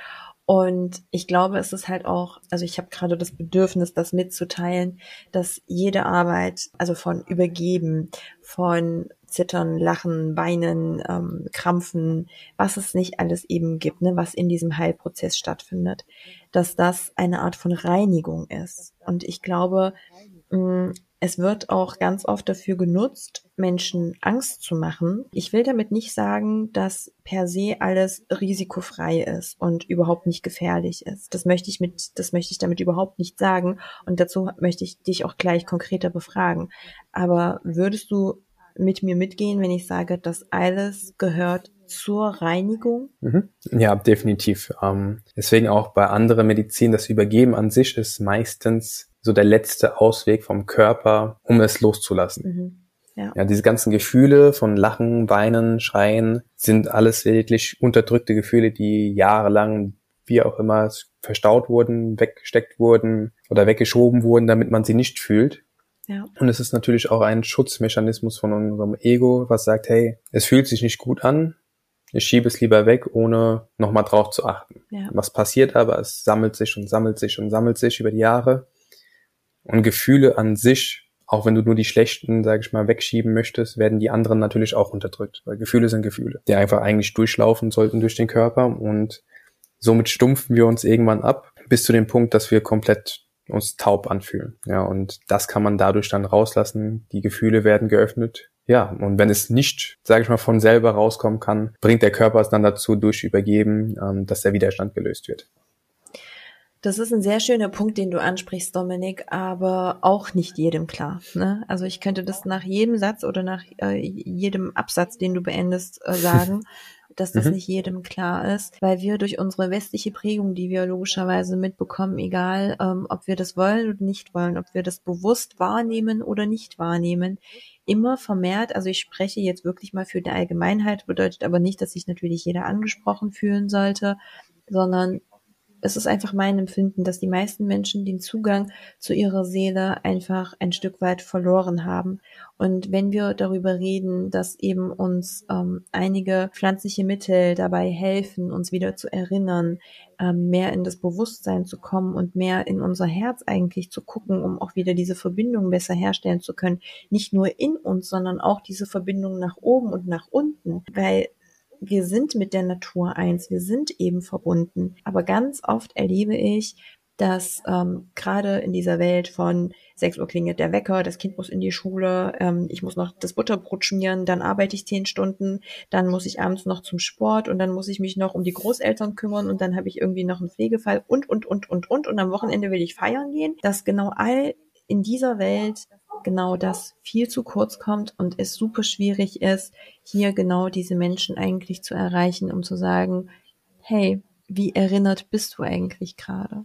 Und ich glaube, es ist halt auch, also ich habe gerade das Bedürfnis, das mitzuteilen, dass jede Arbeit, also von Übergeben, von Zittern, Lachen, Weinen, ähm, Krampfen, was es nicht alles eben gibt, ne, was in diesem Heilprozess stattfindet, dass das eine Art von Reinigung ist. Und ich glaube, mh, es wird auch ganz oft dafür genutzt, Menschen Angst zu machen. Ich will damit nicht sagen, dass per se alles risikofrei ist und überhaupt nicht gefährlich ist. Das möchte ich mit, das möchte ich damit überhaupt nicht sagen. Und dazu möchte ich dich auch gleich konkreter befragen. Aber würdest du mit mir mitgehen, wenn ich sage, dass alles gehört zur Reinigung? Mhm. Ja, definitiv. Ähm, deswegen auch bei anderer Medizin, das Übergeben an sich ist meistens so der letzte Ausweg vom Körper, um es loszulassen. Mhm. Ja. ja, diese ganzen Gefühle von Lachen, Weinen, Schreien sind alles wirklich unterdrückte Gefühle, die jahrelang, wie auch immer, verstaut wurden, weggesteckt wurden oder weggeschoben wurden, damit man sie nicht fühlt. Ja. Und es ist natürlich auch ein Schutzmechanismus von unserem Ego, was sagt, hey, es fühlt sich nicht gut an, ich schiebe es lieber weg, ohne nochmal drauf zu achten. Ja. Was passiert aber? Es sammelt sich und sammelt sich und sammelt sich über die Jahre. Und Gefühle an sich, auch wenn du nur die schlechten, sage ich mal, wegschieben möchtest, werden die anderen natürlich auch unterdrückt, weil Gefühle sind Gefühle, die einfach eigentlich durchlaufen sollten durch den Körper und somit stumpfen wir uns irgendwann ab bis zu dem Punkt, dass wir komplett uns taub anfühlen. Ja, und das kann man dadurch dann rauslassen. Die Gefühle werden geöffnet. Ja, und wenn es nicht, sage ich mal, von selber rauskommen kann, bringt der Körper es dann dazu durch Übergeben, ähm, dass der Widerstand gelöst wird. Das ist ein sehr schöner Punkt, den du ansprichst, Dominik, aber auch nicht jedem klar. Ne? Also ich könnte das nach jedem Satz oder nach äh, jedem Absatz, den du beendest, äh, sagen. Dass das Mhm. nicht jedem klar ist, weil wir durch unsere westliche Prägung, die wir logischerweise mitbekommen, egal ähm, ob wir das wollen oder nicht wollen, ob wir das bewusst wahrnehmen oder nicht wahrnehmen, immer vermehrt, also ich spreche jetzt wirklich mal für die Allgemeinheit, bedeutet aber nicht, dass sich natürlich jeder angesprochen fühlen sollte, sondern es ist einfach mein Empfinden, dass die meisten Menschen den Zugang zu ihrer Seele einfach ein Stück weit verloren haben. Und wenn wir darüber reden, dass eben uns ähm, einige pflanzliche Mittel dabei helfen, uns wieder zu erinnern, ähm, mehr in das Bewusstsein zu kommen und mehr in unser Herz eigentlich zu gucken, um auch wieder diese Verbindung besser herstellen zu können, nicht nur in uns, sondern auch diese Verbindung nach oben und nach unten, weil wir sind mit der Natur eins, wir sind eben verbunden. Aber ganz oft erlebe ich, dass ähm, gerade in dieser Welt von 6 Uhr klingelt der Wecker, das Kind muss in die Schule, ähm, ich muss noch das Butterbrot schmieren, dann arbeite ich zehn Stunden, dann muss ich abends noch zum Sport und dann muss ich mich noch um die Großeltern kümmern und dann habe ich irgendwie noch einen Pflegefall und, und, und, und, und und am Wochenende will ich feiern gehen, dass genau all in dieser Welt genau das viel zu kurz kommt und es super schwierig ist, hier genau diese Menschen eigentlich zu erreichen, um zu sagen, hey, wie erinnert bist du eigentlich gerade?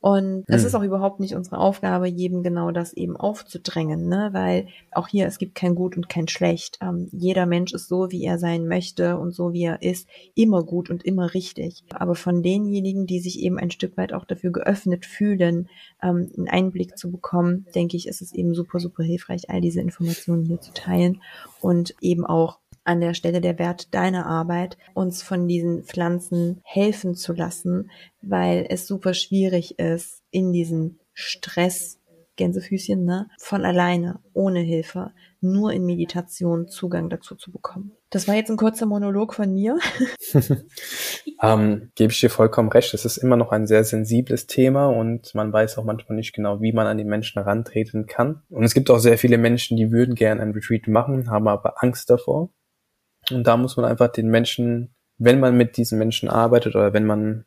Und es Hm. ist auch überhaupt nicht unsere Aufgabe, jedem genau das eben aufzudrängen, ne? weil auch hier, es gibt kein Gut und kein Schlecht. Ähm, jeder Mensch ist so, wie er sein möchte und so, wie er ist, immer gut und immer richtig. Aber von denjenigen, die sich eben ein Stück weit auch dafür geöffnet fühlen, ähm, einen Einblick zu bekommen, denke ich, ist es eben super, super hilfreich, all diese Informationen hier zu teilen und eben auch an der Stelle der Wert deiner Arbeit, uns von diesen Pflanzen helfen zu lassen, weil es super schwierig ist, in diesen Stress, Gänsefüßchen, ne, von alleine, ohne Hilfe, nur in Meditation Zugang dazu zu bekommen. Das war jetzt ein kurzer Monolog von mir. Ähm, gebe ich dir vollkommen recht. Es ist immer noch ein sehr sensibles Thema und man weiß auch manchmal nicht genau, wie man an die Menschen herantreten kann. Und es gibt auch sehr viele Menschen, die würden gerne ein Retreat machen, haben aber Angst davor. Und da muss man einfach den Menschen, wenn man mit diesen Menschen arbeitet oder wenn man,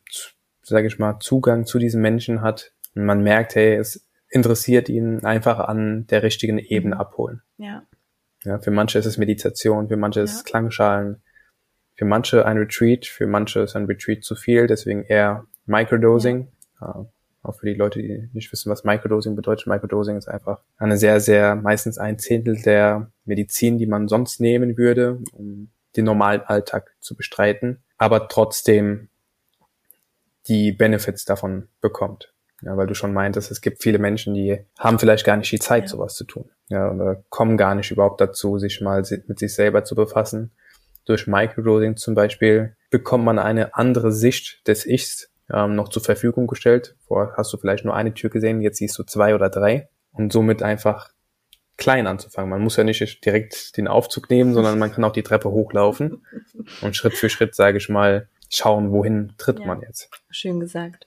sage ich mal, Zugang zu diesen Menschen hat, und man merkt, hey, es interessiert ihn, einfach an der richtigen Ebene abholen. Ja. Ja, für manche ist es Meditation, für manche ist Ja. es Klangschalen, für manche ein Retreat, für manche ist ein Retreat zu viel, deswegen eher Microdosing. Äh, auch für die Leute, die nicht wissen, was Microdosing bedeutet. Microdosing ist einfach eine sehr, sehr, meistens ein Zehntel der Medizin, die man sonst nehmen würde, um den normalen Alltag zu bestreiten, aber trotzdem die Benefits davon bekommt. Ja, weil du schon meintest, es gibt viele Menschen, die haben vielleicht gar nicht die Zeit, Ja. sowas zu tun. Ja, oder kommen gar nicht überhaupt dazu, sich mal mit sich selber zu befassen. Durch Microdosing zum Beispiel bekommt man eine andere Sicht des Ichs ähm, noch zur Verfügung gestellt. Vorher hast du vielleicht nur eine Tür gesehen, jetzt siehst du zwei oder drei. Und somit einfach klein anzufangen. Man muss ja nicht direkt den Aufzug nehmen, sondern man kann auch die Treppe hochlaufen und Schritt für Schritt, sage ich mal, schauen, wohin tritt Ja. man jetzt. Schön gesagt.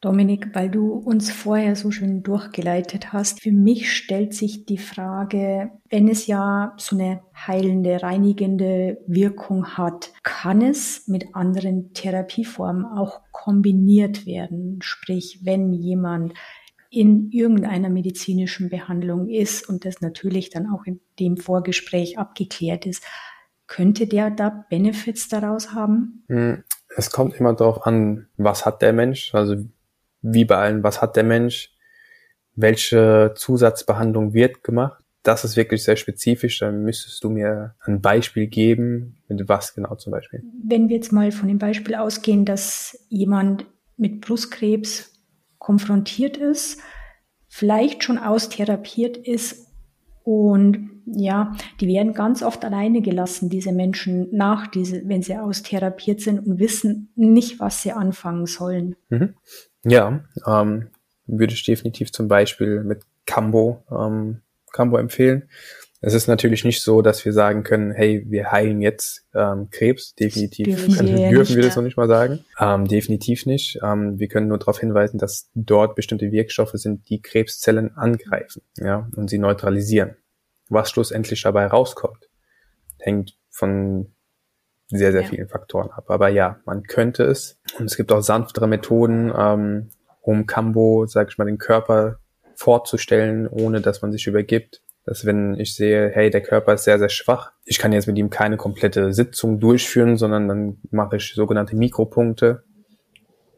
Dominik, weil du uns vorher so schön durchgeleitet hast, für mich stellt sich die Frage, wenn es ja so eine heilende, reinigende Wirkung hat, kann es mit anderen Therapieformen auch kombiniert werden? Sprich, wenn jemand in irgendeiner medizinischen Behandlung ist und das natürlich dann auch in dem Vorgespräch abgeklärt ist, könnte der da Benefits daraus haben? Hm, Es kommt immer darauf an, was hat der Mensch, also wie bei allen, was hat der Mensch, welche Zusatzbehandlung wird gemacht. Das ist wirklich sehr spezifisch, dann müsstest du mir ein Beispiel geben, mit was genau zum Beispiel. Wenn wir jetzt mal von dem Beispiel ausgehen, dass jemand mit Brustkrebs konfrontiert ist, vielleicht schon austherapiert ist und ja, die werden ganz oft alleine gelassen, diese Menschen nach diese, wenn sie austherapiert sind und wissen nicht, was sie anfangen sollen. Mhm. Ja, ähm, würde ich definitiv zum Beispiel mit Cambo, ähm, Cambo empfehlen. Es ist natürlich nicht so, dass wir sagen können, hey, wir heilen jetzt ähm, Krebs. Definitiv Dürfen können, wir ja dürfen wir das noch nicht mal sagen. Ähm, definitiv nicht. Ähm, wir können nur darauf hinweisen, dass dort bestimmte Wirkstoffe sind, die Krebszellen angreifen ja, und sie neutralisieren. Was schlussendlich dabei rauskommt, hängt von sehr, sehr Ja. vielen Faktoren ab. Aber ja, man könnte es. Und es gibt auch sanftere Methoden, ähm, um Cambo, sag ich mal, den Körper vorzustellen, ohne dass man sich übergibt. Dass wenn ich sehe, hey, der Körper ist sehr, sehr schwach, ich kann jetzt mit ihm keine komplette Sitzung durchführen, sondern dann mache ich sogenannte Mikropunkte,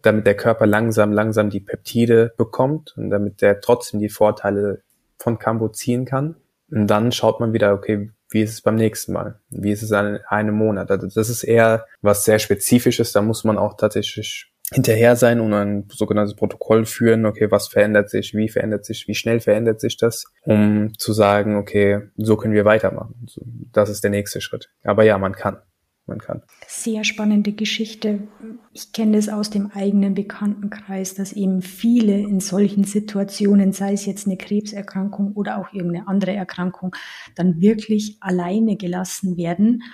damit der Körper langsam, langsam die Peptide bekommt und damit der trotzdem die Vorteile von Cambo ziehen kann. Und dann schaut man wieder, okay, wie ist es beim nächsten Mal? Wie ist es in einem Monat? Also das ist eher was sehr Spezifisches. Da muss man auch tatsächlich hinterher sein und ein sogenanntes Protokoll führen, okay, was verändert sich, wie verändert sich, wie schnell verändert sich das, um zu sagen, okay, so können wir weitermachen. Das ist der nächste Schritt. Aber ja, man kann. Man kann. Sehr spannende Geschichte. Ich kenne das aus dem eigenen Bekanntenkreis, dass eben viele in solchen Situationen, sei es jetzt eine Krebserkrankung oder auch irgendeine andere Erkrankung, dann wirklich alleine gelassen werden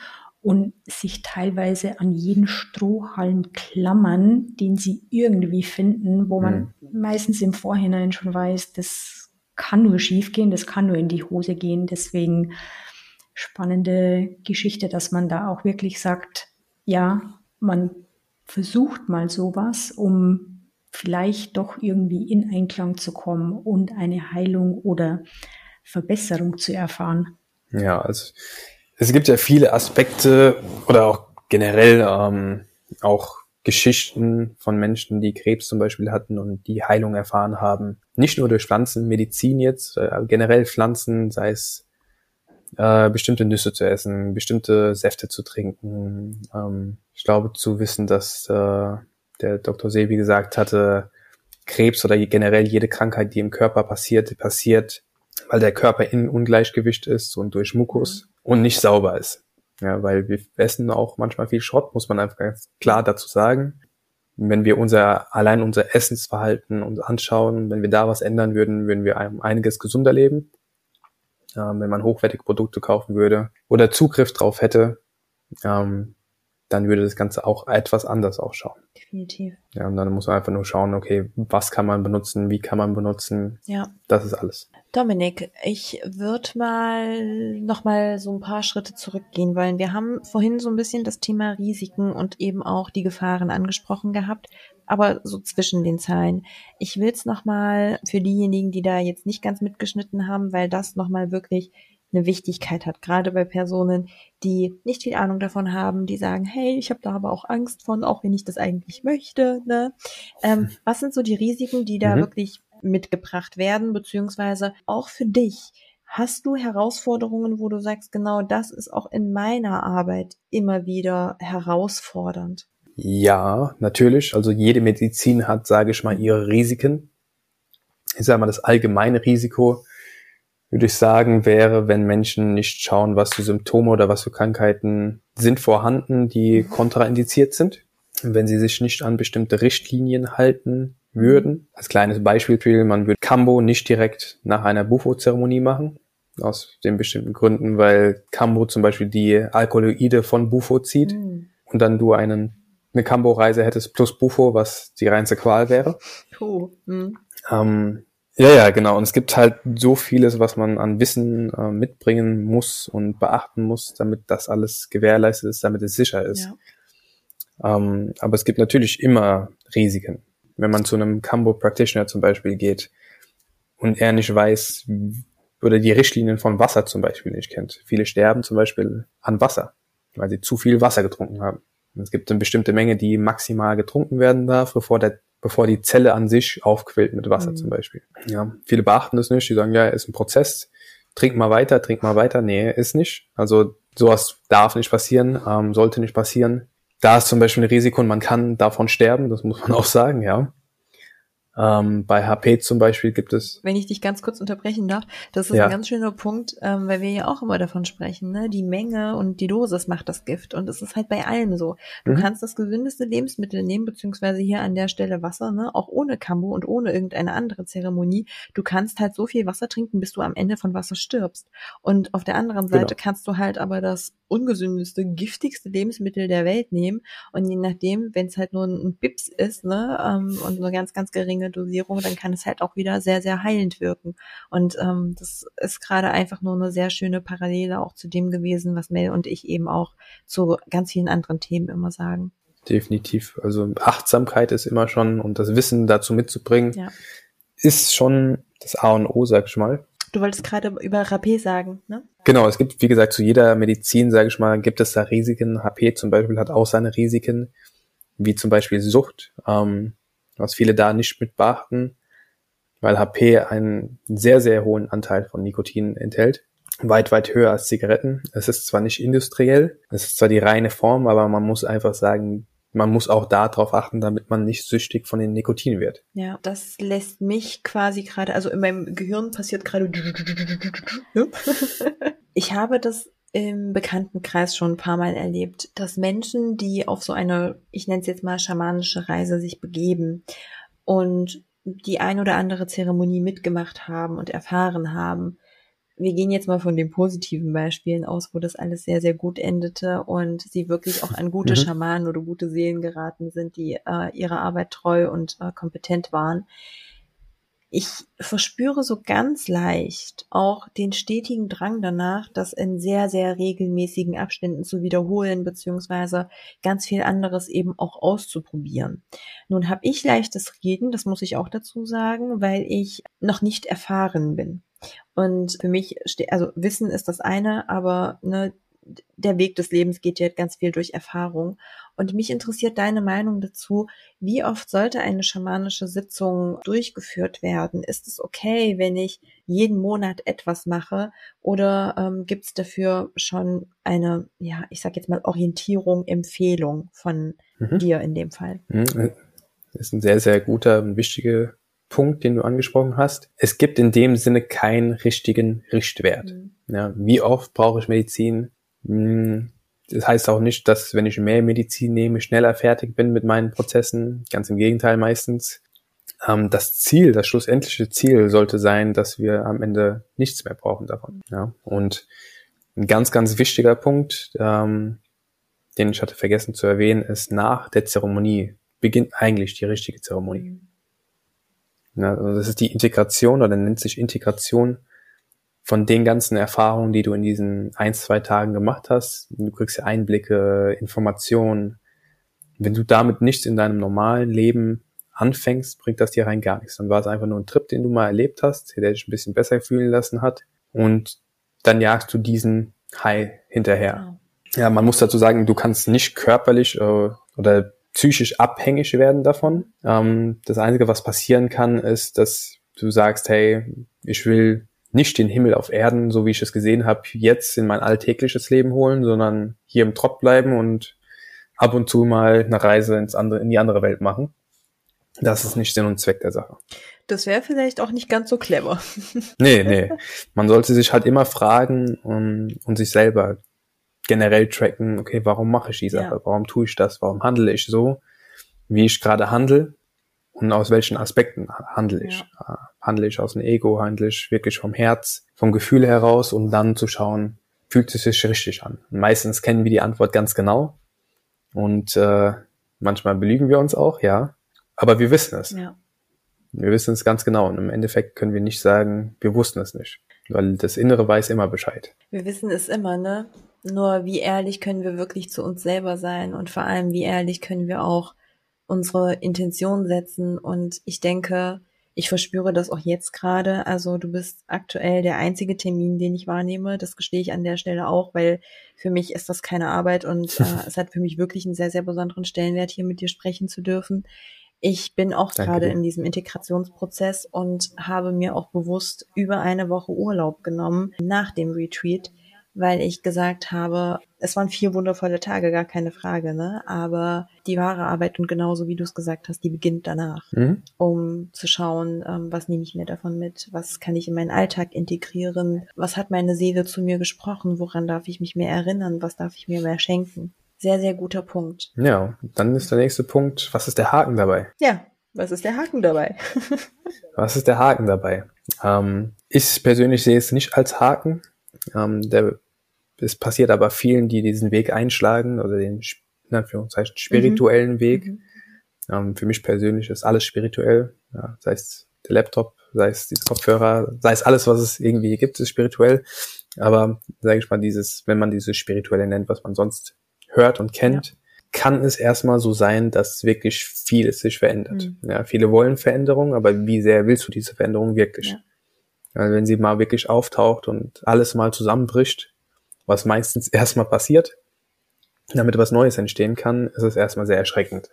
und sich teilweise an jeden Strohhalm klammern, den sie irgendwie finden, wo man mhm. meistens im Vorhinein schon weiß, das kann nur schiefgehen, das kann nur in die Hose gehen. Deswegen spannende Geschichte, dass man da auch wirklich sagt, ja, man versucht mal sowas, um vielleicht doch irgendwie in Einklang zu kommen und eine Heilung oder Verbesserung zu erfahren. Ja, also es gibt ja viele Aspekte oder auch generell ähm, auch Geschichten von Menschen, die Krebs zum Beispiel hatten und die Heilung erfahren haben. Nicht nur durch Pflanzenmedizin jetzt, äh, generell Pflanzen, sei es äh, bestimmte Nüsse zu essen, bestimmte Säfte zu trinken. Ähm, ich glaube zu wissen, dass äh, der Dr. Sebi gesagt hatte, Krebs oder generell jede Krankheit, die im Körper passiert, passiert, weil der Körper in Ungleichgewicht ist und durch Mukus und nicht sauber ist. Ja, weil wir essen auch manchmal viel Schrott, muss man einfach ganz klar dazu sagen. Wenn wir unser, allein unser Essensverhalten uns anschauen, wenn wir da was ändern würden, würden wir einiges gesunder leben. Ähm, wenn man hochwertige Produkte kaufen würde oder Zugriff drauf hätte, ähm, dann würde das Ganze auch etwas anders ausschauen. Definitiv. Ja, und dann muss man einfach nur schauen, okay, was kann man benutzen, wie kann man benutzen. Ja. Das ist alles. Dominik, ich würde mal noch mal so ein paar Schritte zurückgehen wollen. Wir haben vorhin so ein bisschen das Thema Risiken und eben auch die Gefahren angesprochen gehabt, aber so zwischen den Zeilen. Ich will es noch mal für diejenigen, die da jetzt nicht ganz mitgeschnitten haben, weil das noch mal wirklich eine Wichtigkeit hat, gerade bei Personen, die nicht viel Ahnung davon haben, die sagen, hey, ich habe da aber auch Angst von, auch wenn ich das eigentlich möchte. Ne? Ähm, was sind so die Risiken, die da mhm. wirklich mitgebracht werden, beziehungsweise auch für dich? Hast du Herausforderungen, wo du sagst, genau das ist auch in meiner Arbeit immer wieder herausfordernd? Ja, natürlich. Also jede Medizin hat, sage ich mal, ihre Risiken. Ich sage mal, das allgemeine Risiko, würde ich sagen, wäre, wenn Menschen nicht schauen, was für Symptome oder was für Krankheiten sind vorhanden, die kontraindiziert sind. Wenn sie sich nicht an bestimmte Richtlinien halten, würden. Als kleines Beispiel, man würde Cambo nicht direkt nach einer Bufo-Zeremonie machen. Aus den bestimmten Gründen, weil Cambo zum Beispiel die Alkaloide von Bufo zieht mhm. und dann du einen, eine Cambo-Reise hättest plus Bufo, was die reinste Qual wäre. Oh. Mhm. Ähm, ja, ja, genau. Und es gibt halt so vieles, was man an Wissen äh, mitbringen muss und beachten muss, damit das alles gewährleistet ist, damit es sicher ist. Ja. Ähm, aber es gibt natürlich immer Risiken wenn man zu einem Cambo Practitioner zum Beispiel geht und er nicht weiß oder die Richtlinien von Wasser zum Beispiel nicht kennt. Viele sterben zum Beispiel an Wasser, weil sie zu viel Wasser getrunken haben. Und es gibt eine bestimmte Menge, die maximal getrunken werden darf, bevor der bevor die Zelle an sich aufquillt mit Wasser mhm. zum Beispiel. Ja, viele beachten das nicht, die sagen, ja, ist ein Prozess, trink mal weiter, trink mal weiter. Nee, ist nicht. Also sowas darf nicht passieren, ähm, sollte nicht passieren da ist zum Beispiel ein Risiko und man kann davon sterben, das muss man auch sagen, ja. Ähm, bei HP zum Beispiel gibt es. Wenn ich dich ganz kurz unterbrechen darf, das ist ja. ein ganz schöner Punkt, ähm, weil wir ja auch immer davon sprechen, ne? Die Menge und die Dosis macht das Gift. Und es ist halt bei allem so. Du mhm. kannst das gesündeste Lebensmittel nehmen, beziehungsweise hier an der Stelle Wasser, ne? Auch ohne Kambo und ohne irgendeine andere Zeremonie. Du kannst halt so viel Wasser trinken, bis du am Ende von Wasser stirbst. Und auf der anderen Seite genau. kannst du halt aber das ungesündeste, giftigste Lebensmittel der Welt nehmen. Und je nachdem, wenn es halt nur ein Bips ist, ne, ähm, und eine ganz, ganz geringe Dosierung, dann kann es halt auch wieder sehr, sehr heilend wirken. Und ähm, das ist gerade einfach nur eine sehr schöne Parallele auch zu dem gewesen, was Mel und ich eben auch zu ganz vielen anderen Themen immer sagen. Definitiv. Also Achtsamkeit ist immer schon und das Wissen dazu mitzubringen, ja. ist schon das A und O, sag ich mal. Du wolltest gerade über Rapé sagen, ne? Genau, es gibt, wie gesagt, zu jeder Medizin, sage ich mal, gibt es da Risiken. HP zum Beispiel hat auch seine Risiken, wie zum Beispiel Sucht, ähm, was viele da nicht mit beachten, weil HP einen sehr, sehr hohen Anteil von Nikotin enthält. Weit, weit höher als Zigaretten. Es ist zwar nicht industriell, es ist zwar die reine Form, aber man muss einfach sagen, man muss auch darauf achten, damit man nicht süchtig von den Nikotin wird. Ja, das lässt mich quasi gerade, also in meinem Gehirn passiert gerade. ich habe das im Bekanntenkreis schon ein paar Mal erlebt, dass Menschen, die auf so eine, ich nenne es jetzt mal schamanische Reise sich begeben und die ein oder andere Zeremonie mitgemacht haben und erfahren haben, wir gehen jetzt mal von den positiven Beispielen aus, wo das alles sehr, sehr gut endete und sie wirklich auch an gute mhm. Schamanen oder gute Seelen geraten sind, die äh, ihrer Arbeit treu und äh, kompetent waren. Ich verspüre so ganz leicht auch den stetigen Drang danach, das in sehr, sehr regelmäßigen Abständen zu wiederholen, beziehungsweise ganz viel anderes eben auch auszuprobieren. Nun habe ich leichtes Reden, das muss ich auch dazu sagen, weil ich noch nicht erfahren bin. Und für mich, also Wissen ist das eine, aber ne, der Weg des Lebens geht ja ganz viel durch Erfahrung. Und mich interessiert deine Meinung dazu. Wie oft sollte eine schamanische Sitzung durchgeführt werden? Ist es okay, wenn ich jeden Monat etwas mache? Oder ähm, gibt es dafür schon eine, ja, ich sag jetzt mal Orientierung, Empfehlung von mhm. dir in dem Fall? Mhm. Das ist ein sehr, sehr guter und wichtiger Punkt, den du angesprochen hast. Es gibt in dem Sinne keinen richtigen Richtwert. Mhm. Ja, wie oft brauche ich Medizin? Hm, das heißt auch nicht, dass wenn ich mehr Medizin nehme, schneller fertig bin mit meinen Prozessen. Ganz im Gegenteil meistens. Ähm, das Ziel, das schlussendliche Ziel sollte sein, dass wir am Ende nichts mehr brauchen davon. Ja, und ein ganz, ganz wichtiger Punkt, ähm, den ich hatte vergessen zu erwähnen, ist nach der Zeremonie beginnt eigentlich die richtige Zeremonie. Mhm. Ja, also das ist die Integration oder nennt sich Integration von den ganzen Erfahrungen, die du in diesen ein, zwei Tagen gemacht hast. Du kriegst ja Einblicke, Informationen. Wenn du damit nichts in deinem normalen Leben anfängst, bringt das dir rein gar nichts. Dann war es einfach nur ein Trip, den du mal erlebt hast, der dich ein bisschen besser fühlen lassen hat. Und dann jagst du diesen High hinterher. Ja, man muss dazu sagen, du kannst nicht körperlich äh, oder psychisch abhängig werden davon. Ähm, das Einzige, was passieren kann, ist, dass du sagst, hey, ich will nicht den Himmel auf Erden, so wie ich es gesehen habe, jetzt in mein alltägliches Leben holen, sondern hier im Trott bleiben und ab und zu mal eine Reise ins andere, in die andere Welt machen. Das ist nicht Sinn und Zweck der Sache. Das wäre vielleicht auch nicht ganz so clever. nee, nee. Man sollte sich halt immer fragen und, und sich selber generell tracken, okay, warum mache ich die Sache? Ja. Warum tue ich das? Warum handle ich so, wie ich gerade handle? Und aus welchen Aspekten handle ich? Ja. Handle ich aus dem Ego? Handle ich wirklich vom Herz, vom Gefühl heraus, um dann zu schauen, fühlt es sich richtig an? Und meistens kennen wir die Antwort ganz genau. Und äh, manchmal belügen wir uns auch, ja. Aber wir wissen es. Ja. Wir wissen es ganz genau. Und im Endeffekt können wir nicht sagen, wir wussten es nicht. Weil das Innere weiß immer Bescheid. Wir wissen es immer, ne? Nur wie ehrlich können wir wirklich zu uns selber sein und vor allem wie ehrlich können wir auch unsere Intention setzen. Und ich denke, ich verspüre das auch jetzt gerade. Also du bist aktuell der einzige Termin, den ich wahrnehme. Das gestehe ich an der Stelle auch, weil für mich ist das keine Arbeit und äh, es hat für mich wirklich einen sehr, sehr besonderen Stellenwert, hier mit dir sprechen zu dürfen. Ich bin auch Danke gerade dir. in diesem Integrationsprozess und habe mir auch bewusst über eine Woche Urlaub genommen nach dem Retreat, weil ich gesagt habe, es waren vier wundervolle Tage, gar keine Frage, ne? Aber die wahre Arbeit und genauso wie du es gesagt hast, die beginnt danach, mhm. um zu schauen, ähm, was nehme ich mir davon mit, was kann ich in meinen Alltag integrieren, was hat meine Seele zu mir gesprochen, woran darf ich mich mehr erinnern, was darf ich mir mehr schenken. Sehr, sehr guter Punkt. Ja, dann ist der nächste Punkt, was ist der Haken dabei? Ja, was ist der Haken dabei? was ist der Haken dabei? Ähm, ich persönlich sehe es nicht als Haken. Ähm, der es passiert aber vielen, die diesen Weg einschlagen oder den, in Anführungszeichen, spirituellen mhm. Weg. Mhm. Ähm, für mich persönlich ist alles spirituell, ja, sei es der Laptop, sei es die Kopfhörer, sei es alles, was es irgendwie gibt, ist spirituell. Aber sage ich mal, dieses, wenn man dieses Spirituelle nennt, was man sonst hört und kennt, ja. kann es erstmal so sein, dass wirklich vieles sich verändert. Mhm. Ja, viele wollen Veränderung, aber wie sehr willst du diese Veränderung wirklich? Ja. Also wenn sie mal wirklich auftaucht und alles mal zusammenbricht, was meistens erstmal passiert, damit was Neues entstehen kann, ist es erstmal sehr erschreckend.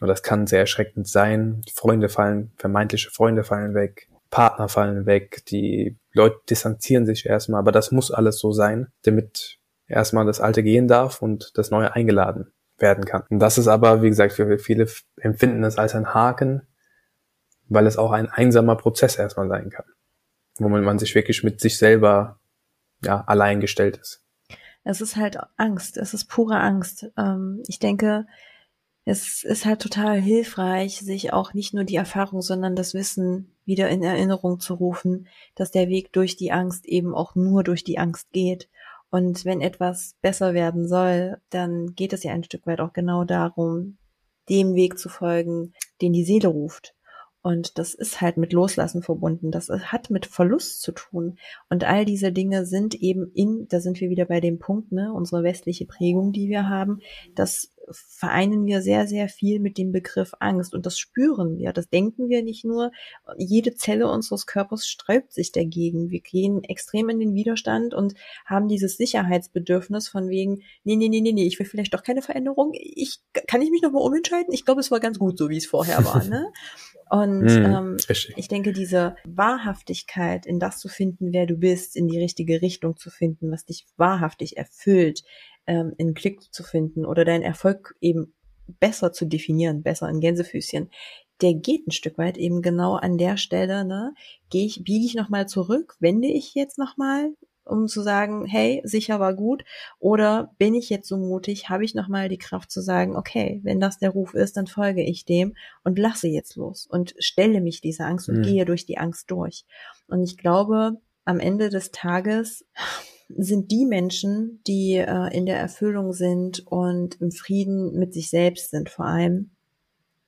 Und das kann sehr erschreckend sein. Freunde fallen, vermeintliche Freunde fallen weg, Partner fallen weg, die Leute distanzieren sich erstmal, aber das muss alles so sein, damit erstmal das Alte gehen darf und das Neue eingeladen werden kann. Und das ist aber, wie gesagt, für viele empfinden es als ein Haken, weil es auch ein einsamer Prozess erstmal sein kann, wo man, man sich wirklich mit sich selber ja allein gestellt ist. Es ist halt Angst, es ist pure Angst. Ähm, ich denke, es ist halt total hilfreich, sich auch nicht nur die Erfahrung, sondern das Wissen wieder in Erinnerung zu rufen, dass der Weg durch die Angst eben auch nur durch die Angst geht. Und wenn etwas besser werden soll, dann geht es ja ein Stück weit auch genau darum, dem Weg zu folgen, den die Seele ruft. Und das ist halt mit Loslassen verbunden. Das hat mit Verlust zu tun. Und all diese Dinge sind eben in, da sind wir wieder bei dem Punkt, ne, unsere westliche Prägung, die wir haben, das vereinen wir sehr, sehr viel mit dem Begriff Angst. Und das spüren wir. Das denken wir nicht nur. Jede Zelle unseres Körpers sträubt sich dagegen. Wir gehen extrem in den Widerstand und haben dieses Sicherheitsbedürfnis von wegen, nee, nee, nee, nee, nee, ich will vielleicht doch keine Veränderung. Ich, kann ich mich nochmal umentscheiden? Ich glaube, es war ganz gut so, wie es vorher war, ne? Und hm, ähm, ich denke, diese Wahrhaftigkeit, in das zu finden, wer du bist, in die richtige Richtung zu finden, was dich wahrhaftig erfüllt, ähm, in Klick zu finden oder deinen Erfolg eben besser zu definieren, besser in Gänsefüßchen, der geht ein Stück weit eben genau an der Stelle, ne? Gehe ich, biege ich nochmal zurück, wende ich jetzt nochmal um zu sagen, hey, sicher war gut? Oder bin ich jetzt so mutig, habe ich nochmal die Kraft zu sagen, okay, wenn das der Ruf ist, dann folge ich dem und lasse jetzt los und stelle mich dieser Angst und mhm. gehe durch die Angst durch. Und ich glaube, am Ende des Tages sind die Menschen, die äh, in der Erfüllung sind und im Frieden mit sich selbst sind, vor allem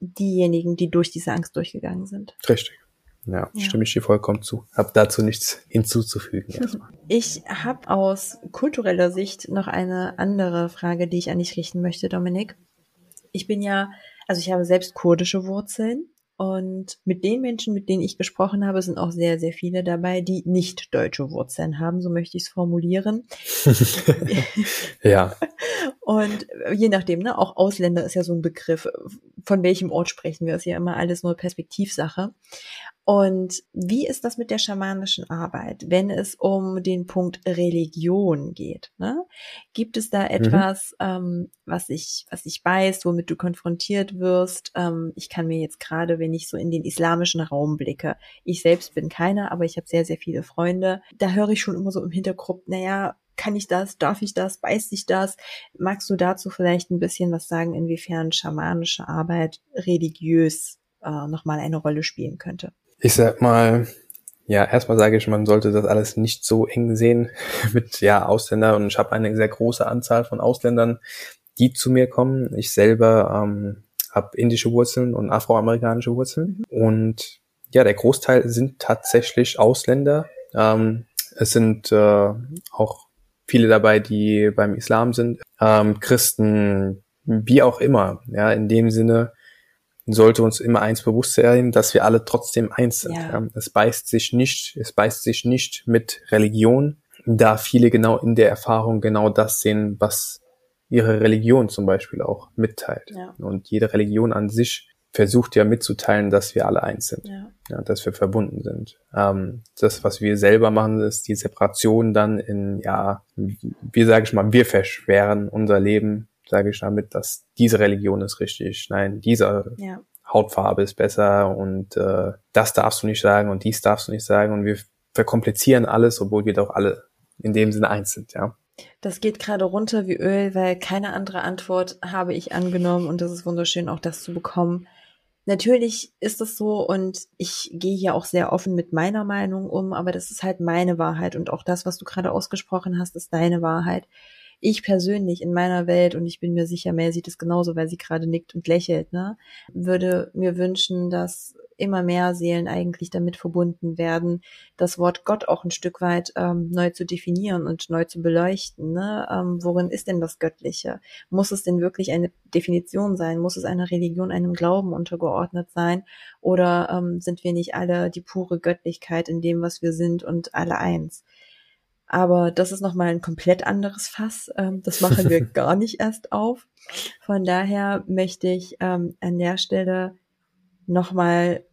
diejenigen, die durch diese Angst durchgegangen sind. Richtig. Ja, ja, stimme ich dir vollkommen zu. Hab dazu nichts hinzuzufügen. Erstmal. Ich habe aus kultureller Sicht noch eine andere Frage, die ich an dich richten möchte, Dominik. Ich bin ja, also ich habe selbst kurdische Wurzeln und mit den Menschen, mit denen ich gesprochen habe, sind auch sehr, sehr viele dabei, die nicht deutsche Wurzeln haben, so möchte ich es formulieren. ja. Und je nachdem, ne, auch Ausländer ist ja so ein Begriff. Von welchem Ort sprechen wir? Ist ja immer alles nur Perspektivsache. Und wie ist das mit der schamanischen Arbeit, wenn es um den Punkt Religion geht? Ne? Gibt es da mhm. etwas, mhm. ähm, was ich, was ich weiß, womit du konfrontiert wirst? Ähm, ich kann mir jetzt gerade, wenn ich so in den islamischen Raum blicke, ich selbst bin keiner, aber ich habe sehr, sehr viele Freunde. Da höre ich schon immer so im Hintergrund, naja, kann ich das, darf ich das, weiß ich das? Magst du dazu vielleicht ein bisschen was sagen, inwiefern schamanische Arbeit religiös äh, nochmal eine Rolle spielen könnte? Ich sag mal, ja, erstmal sage ich, man sollte das alles nicht so eng sehen mit ja Ausländer und ich habe eine sehr große Anzahl von Ausländern, die zu mir kommen. Ich selber ähm, habe indische Wurzeln und afroamerikanische Wurzeln und ja, der Großteil sind tatsächlich Ausländer. Ähm, es sind äh, auch viele dabei, die beim Islam sind, ähm, Christen, wie auch immer. Ja, in dem Sinne, sollte uns immer eins bewusst sein, dass wir alle trotzdem eins sind. Ja. Es beißt sich nicht, es beißt sich nicht mit Religion, da viele genau in der Erfahrung genau das sehen, was ihre Religion zum Beispiel auch mitteilt. Ja. Und jede Religion an sich versucht ja mitzuteilen, dass wir alle eins sind, ja. ja dass wir verbunden sind. Ähm, das, was wir selber machen, ist die Separation dann in, ja, wie sage ich mal, wir verschweren unser Leben sage ich damit, dass diese Religion ist richtig, nein, diese ja. Hautfarbe ist besser und äh, das darfst du nicht sagen und dies darfst du nicht sagen und wir verkomplizieren alles, obwohl wir doch alle in dem Sinne eins sind, ja. Das geht gerade runter wie Öl, weil keine andere Antwort habe ich angenommen und das ist wunderschön, auch das zu bekommen. Natürlich ist es so und ich gehe hier auch sehr offen mit meiner Meinung um, aber das ist halt meine Wahrheit und auch das, was du gerade ausgesprochen hast, ist deine Wahrheit ich persönlich in meiner Welt, und ich bin mir sicher, Mel sieht es genauso, weil sie gerade nickt und lächelt, ne, würde mir wünschen, dass immer mehr Seelen eigentlich damit verbunden werden, das Wort Gott auch ein Stück weit ähm, neu zu definieren und neu zu beleuchten. Ne? Ähm, worin ist denn das Göttliche? Muss es denn wirklich eine Definition sein? Muss es einer Religion, einem Glauben untergeordnet sein? Oder ähm, sind wir nicht alle die pure Göttlichkeit in dem, was wir sind und alle eins? Aber das ist nochmal ein komplett anderes Fass. Ähm, das machen wir gar nicht erst auf. Von daher möchte ich ähm, an der Stelle nochmal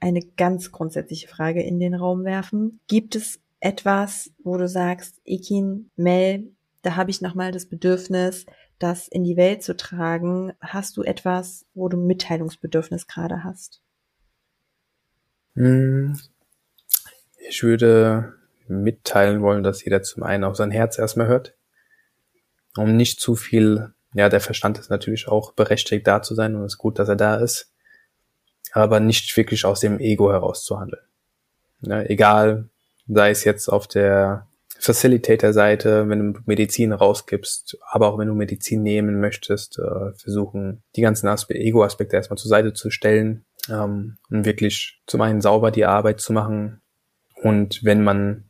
eine ganz grundsätzliche Frage in den Raum werfen. Gibt es etwas, wo du sagst, Ekin, Mel, da habe ich nochmal das Bedürfnis, das in die Welt zu tragen. Hast du etwas, wo du Mitteilungsbedürfnis gerade hast? Hm. Ich würde mitteilen wollen, dass jeder zum einen auf sein Herz erstmal hört, um nicht zu viel, ja, der Verstand ist natürlich auch berechtigt da zu sein und es ist gut, dass er da ist, aber nicht wirklich aus dem Ego heraus zu handeln. Ja, egal, sei es jetzt auf der Facilitator-Seite, wenn du Medizin rausgibst, aber auch wenn du Medizin nehmen möchtest, äh, versuchen, die ganzen Ego-Aspekte erstmal zur Seite zu stellen ähm, und wirklich zum einen sauber die Arbeit zu machen und wenn man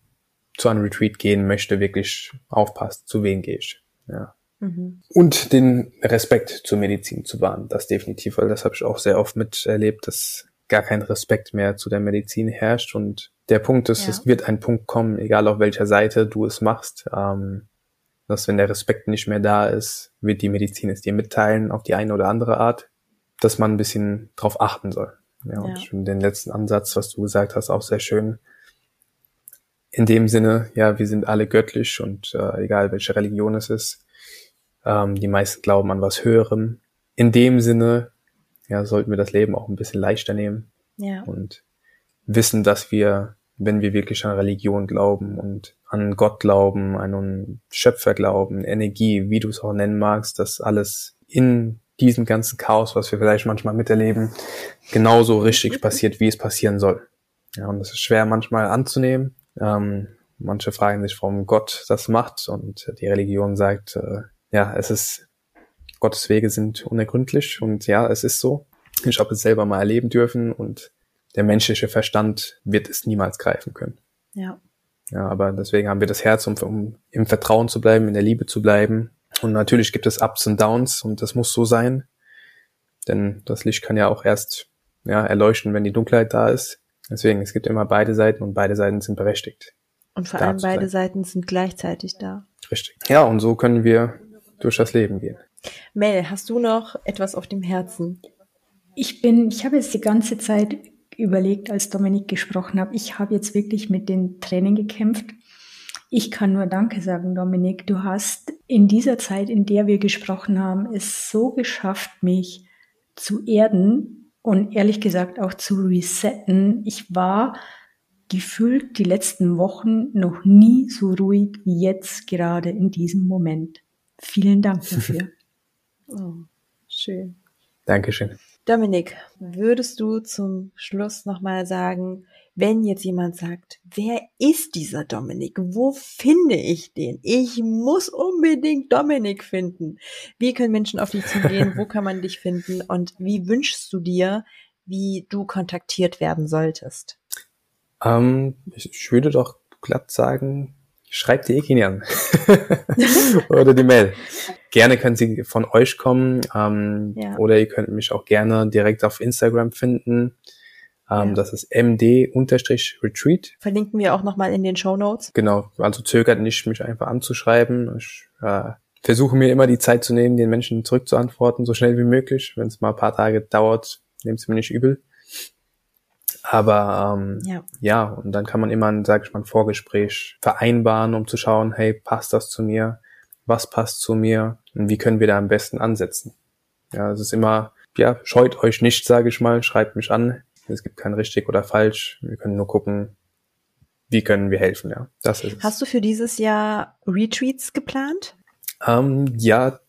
zu einem Retreat gehen möchte, wirklich aufpasst, zu wem gehe ich. Ja. Mhm. Und den Respekt zur Medizin zu wahren, das definitiv, weil das habe ich auch sehr oft miterlebt, dass gar kein Respekt mehr zu der Medizin herrscht. Und der Punkt ist, ja. es wird ein Punkt kommen, egal auf welcher Seite du es machst, ähm, dass wenn der Respekt nicht mehr da ist, wird die Medizin es dir mitteilen auf die eine oder andere Art, dass man ein bisschen drauf achten soll. Ja, und ja. ich finde den letzten Ansatz, was du gesagt hast, auch sehr schön, in dem Sinne, ja, wir sind alle göttlich und äh, egal welche Religion es ist, ähm, die meisten glauben an was Höherem. In dem Sinne, ja, sollten wir das Leben auch ein bisschen leichter nehmen ja. und wissen, dass wir, wenn wir wirklich an Religion glauben und an Gott glauben, an einen Schöpfer glauben, Energie, wie du es auch nennen magst, dass alles in diesem ganzen Chaos, was wir vielleicht manchmal miterleben, genauso richtig passiert, wie es passieren soll. Ja, und das ist schwer manchmal anzunehmen, ähm, manche fragen sich, warum Gott das macht und die Religion sagt, äh, ja, es ist, Gottes Wege sind unergründlich und ja, es ist so. Ich habe es selber mal erleben dürfen und der menschliche Verstand wird es niemals greifen können. Ja. Ja, aber deswegen haben wir das Herz, um, um im Vertrauen zu bleiben, in der Liebe zu bleiben. Und natürlich gibt es Ups und Downs und das muss so sein. Denn das Licht kann ja auch erst ja, erleuchten, wenn die Dunkelheit da ist. Deswegen, es gibt immer beide Seiten und beide Seiten sind berechtigt. Und vor allem beide Seiten sind gleichzeitig da. Richtig. Ja, und so können wir durch das Leben gehen. Mel, hast du noch etwas auf dem Herzen? Ich bin, ich habe jetzt die ganze Zeit überlegt, als Dominik gesprochen hat, ich habe jetzt wirklich mit den Tränen gekämpft. Ich kann nur Danke sagen, Dominik. Du hast in dieser Zeit, in der wir gesprochen haben, es so geschafft, mich zu erden, und ehrlich gesagt auch zu resetten. Ich war gefühlt die letzten Wochen noch nie so ruhig wie jetzt gerade in diesem Moment. Vielen Dank dafür. oh, schön. Dankeschön. Dominik, würdest du zum Schluss nochmal sagen, wenn jetzt jemand sagt, wer ist dieser Dominik? Wo finde ich den? Ich muss unbedingt Dominik finden. Wie können Menschen auf dich zugehen? Wo kann man dich finden? Und wie wünschst du dir, wie du kontaktiert werden solltest? Ähm, ich würde doch glatt sagen, schreibt die Ekin an. oder die Mail. Gerne können sie von euch kommen ähm, ja. oder ihr könnt mich auch gerne direkt auf Instagram finden. Ähm, ja. Das ist md-retreat. Verlinken wir auch nochmal in den Show Notes. Genau, also zögert nicht, mich einfach anzuschreiben. Ich äh, versuche mir immer die Zeit zu nehmen, den Menschen zurückzuantworten, so schnell wie möglich. Wenn es mal ein paar Tage dauert, nehmt es mir nicht übel. Aber ähm, ja. ja, und dann kann man immer, ein, sag ich mal, ein Vorgespräch vereinbaren, um zu schauen, hey, passt das zu mir? Was passt zu mir? Und wie können wir da am besten ansetzen? Ja, es ist immer, ja, scheut euch nicht, sage ich mal, schreibt mich an. Es gibt kein richtig oder falsch. Wir können nur gucken, wie können wir helfen, ja. Das ist Hast du für dieses Jahr Retreats geplant? Ähm, ja,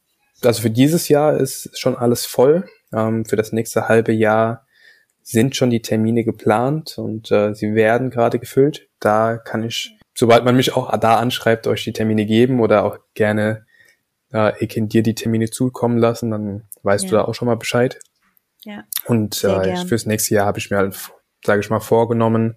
also für dieses Jahr ist schon alles voll. Ähm, für das nächste halbe Jahr sind schon die Termine geplant und äh, sie werden gerade gefüllt. Da kann ich, sobald man mich auch da anschreibt, euch die Termine geben oder auch gerne äh, ich dir die Termine zukommen lassen, dann weißt ja. du da auch schon mal Bescheid. Ja. Und äh, fürs nächste Jahr habe ich mir halt, sage ich mal, vorgenommen,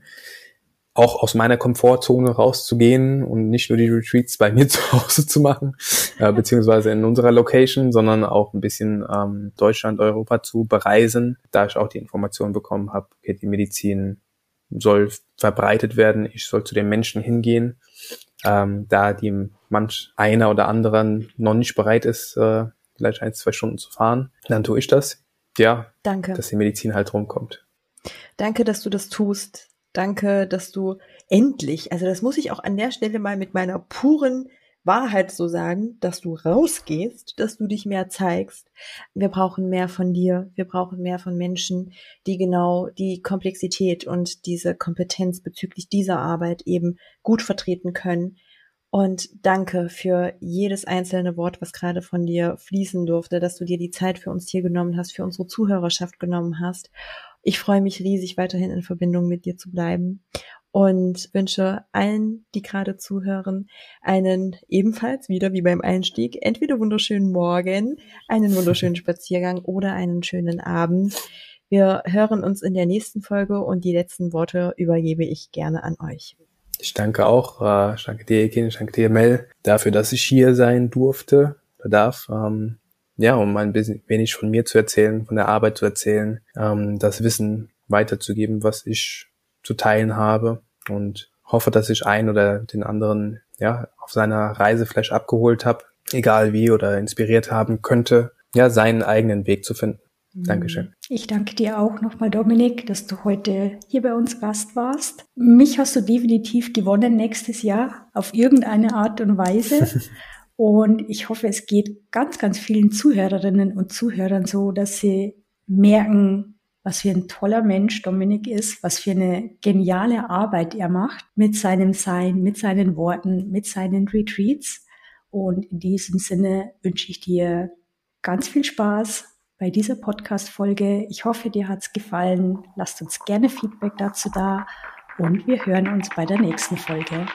auch aus meiner Komfortzone rauszugehen und nicht nur die Retreats bei mir zu Hause zu machen, äh, beziehungsweise in unserer Location, sondern auch ein bisschen ähm, Deutschland, Europa zu bereisen, da ich auch die Information bekommen habe, okay, die Medizin soll verbreitet werden, ich soll zu den Menschen hingehen, ähm, da die manch einer oder anderen noch nicht bereit ist, äh, vielleicht ein, zwei Stunden zu fahren, dann tue ich das. Ja, danke, dass die Medizin halt rumkommt. Danke, dass du das tust. Danke, dass du endlich, also das muss ich auch an der Stelle mal mit meiner puren Wahrheit so sagen, dass du rausgehst, dass du dich mehr zeigst. Wir brauchen mehr von dir. Wir brauchen mehr von Menschen, die genau die Komplexität und diese Kompetenz bezüglich dieser Arbeit eben gut vertreten können. Und danke für jedes einzelne Wort, was gerade von dir fließen durfte, dass du dir die Zeit für uns hier genommen hast, für unsere Zuhörerschaft genommen hast. Ich freue mich riesig, weiterhin in Verbindung mit dir zu bleiben und wünsche allen, die gerade zuhören, einen ebenfalls wieder wie beim Einstieg, entweder wunderschönen Morgen, einen wunderschönen Spaziergang oder einen schönen Abend. Wir hören uns in der nächsten Folge und die letzten Worte übergebe ich gerne an euch. Ich danke auch, äh, ich danke dir, Ekin, ich danke dir, Mel, dafür, dass ich hier sein durfte darf. Ähm, ja, um ein bisschen wenig von mir zu erzählen, von der Arbeit zu erzählen, ähm, das Wissen weiterzugeben, was ich zu teilen habe und hoffe, dass ich einen oder den anderen ja auf seiner Reise vielleicht abgeholt habe, egal wie oder inspiriert haben könnte, ja seinen eigenen Weg zu finden. Dankeschön. Ich danke dir auch nochmal, Dominik, dass du heute hier bei uns Gast warst. Mich hast du definitiv gewonnen nächstes Jahr auf irgendeine Art und Weise. Und ich hoffe, es geht ganz, ganz vielen Zuhörerinnen und Zuhörern so, dass sie merken, was für ein toller Mensch Dominik ist, was für eine geniale Arbeit er macht mit seinem Sein, mit seinen Worten, mit seinen Retreats. Und in diesem Sinne wünsche ich dir ganz viel Spaß bei dieser Podcast-Folge. Ich hoffe, dir hat's gefallen. Lasst uns gerne Feedback dazu da und wir hören uns bei der nächsten Folge.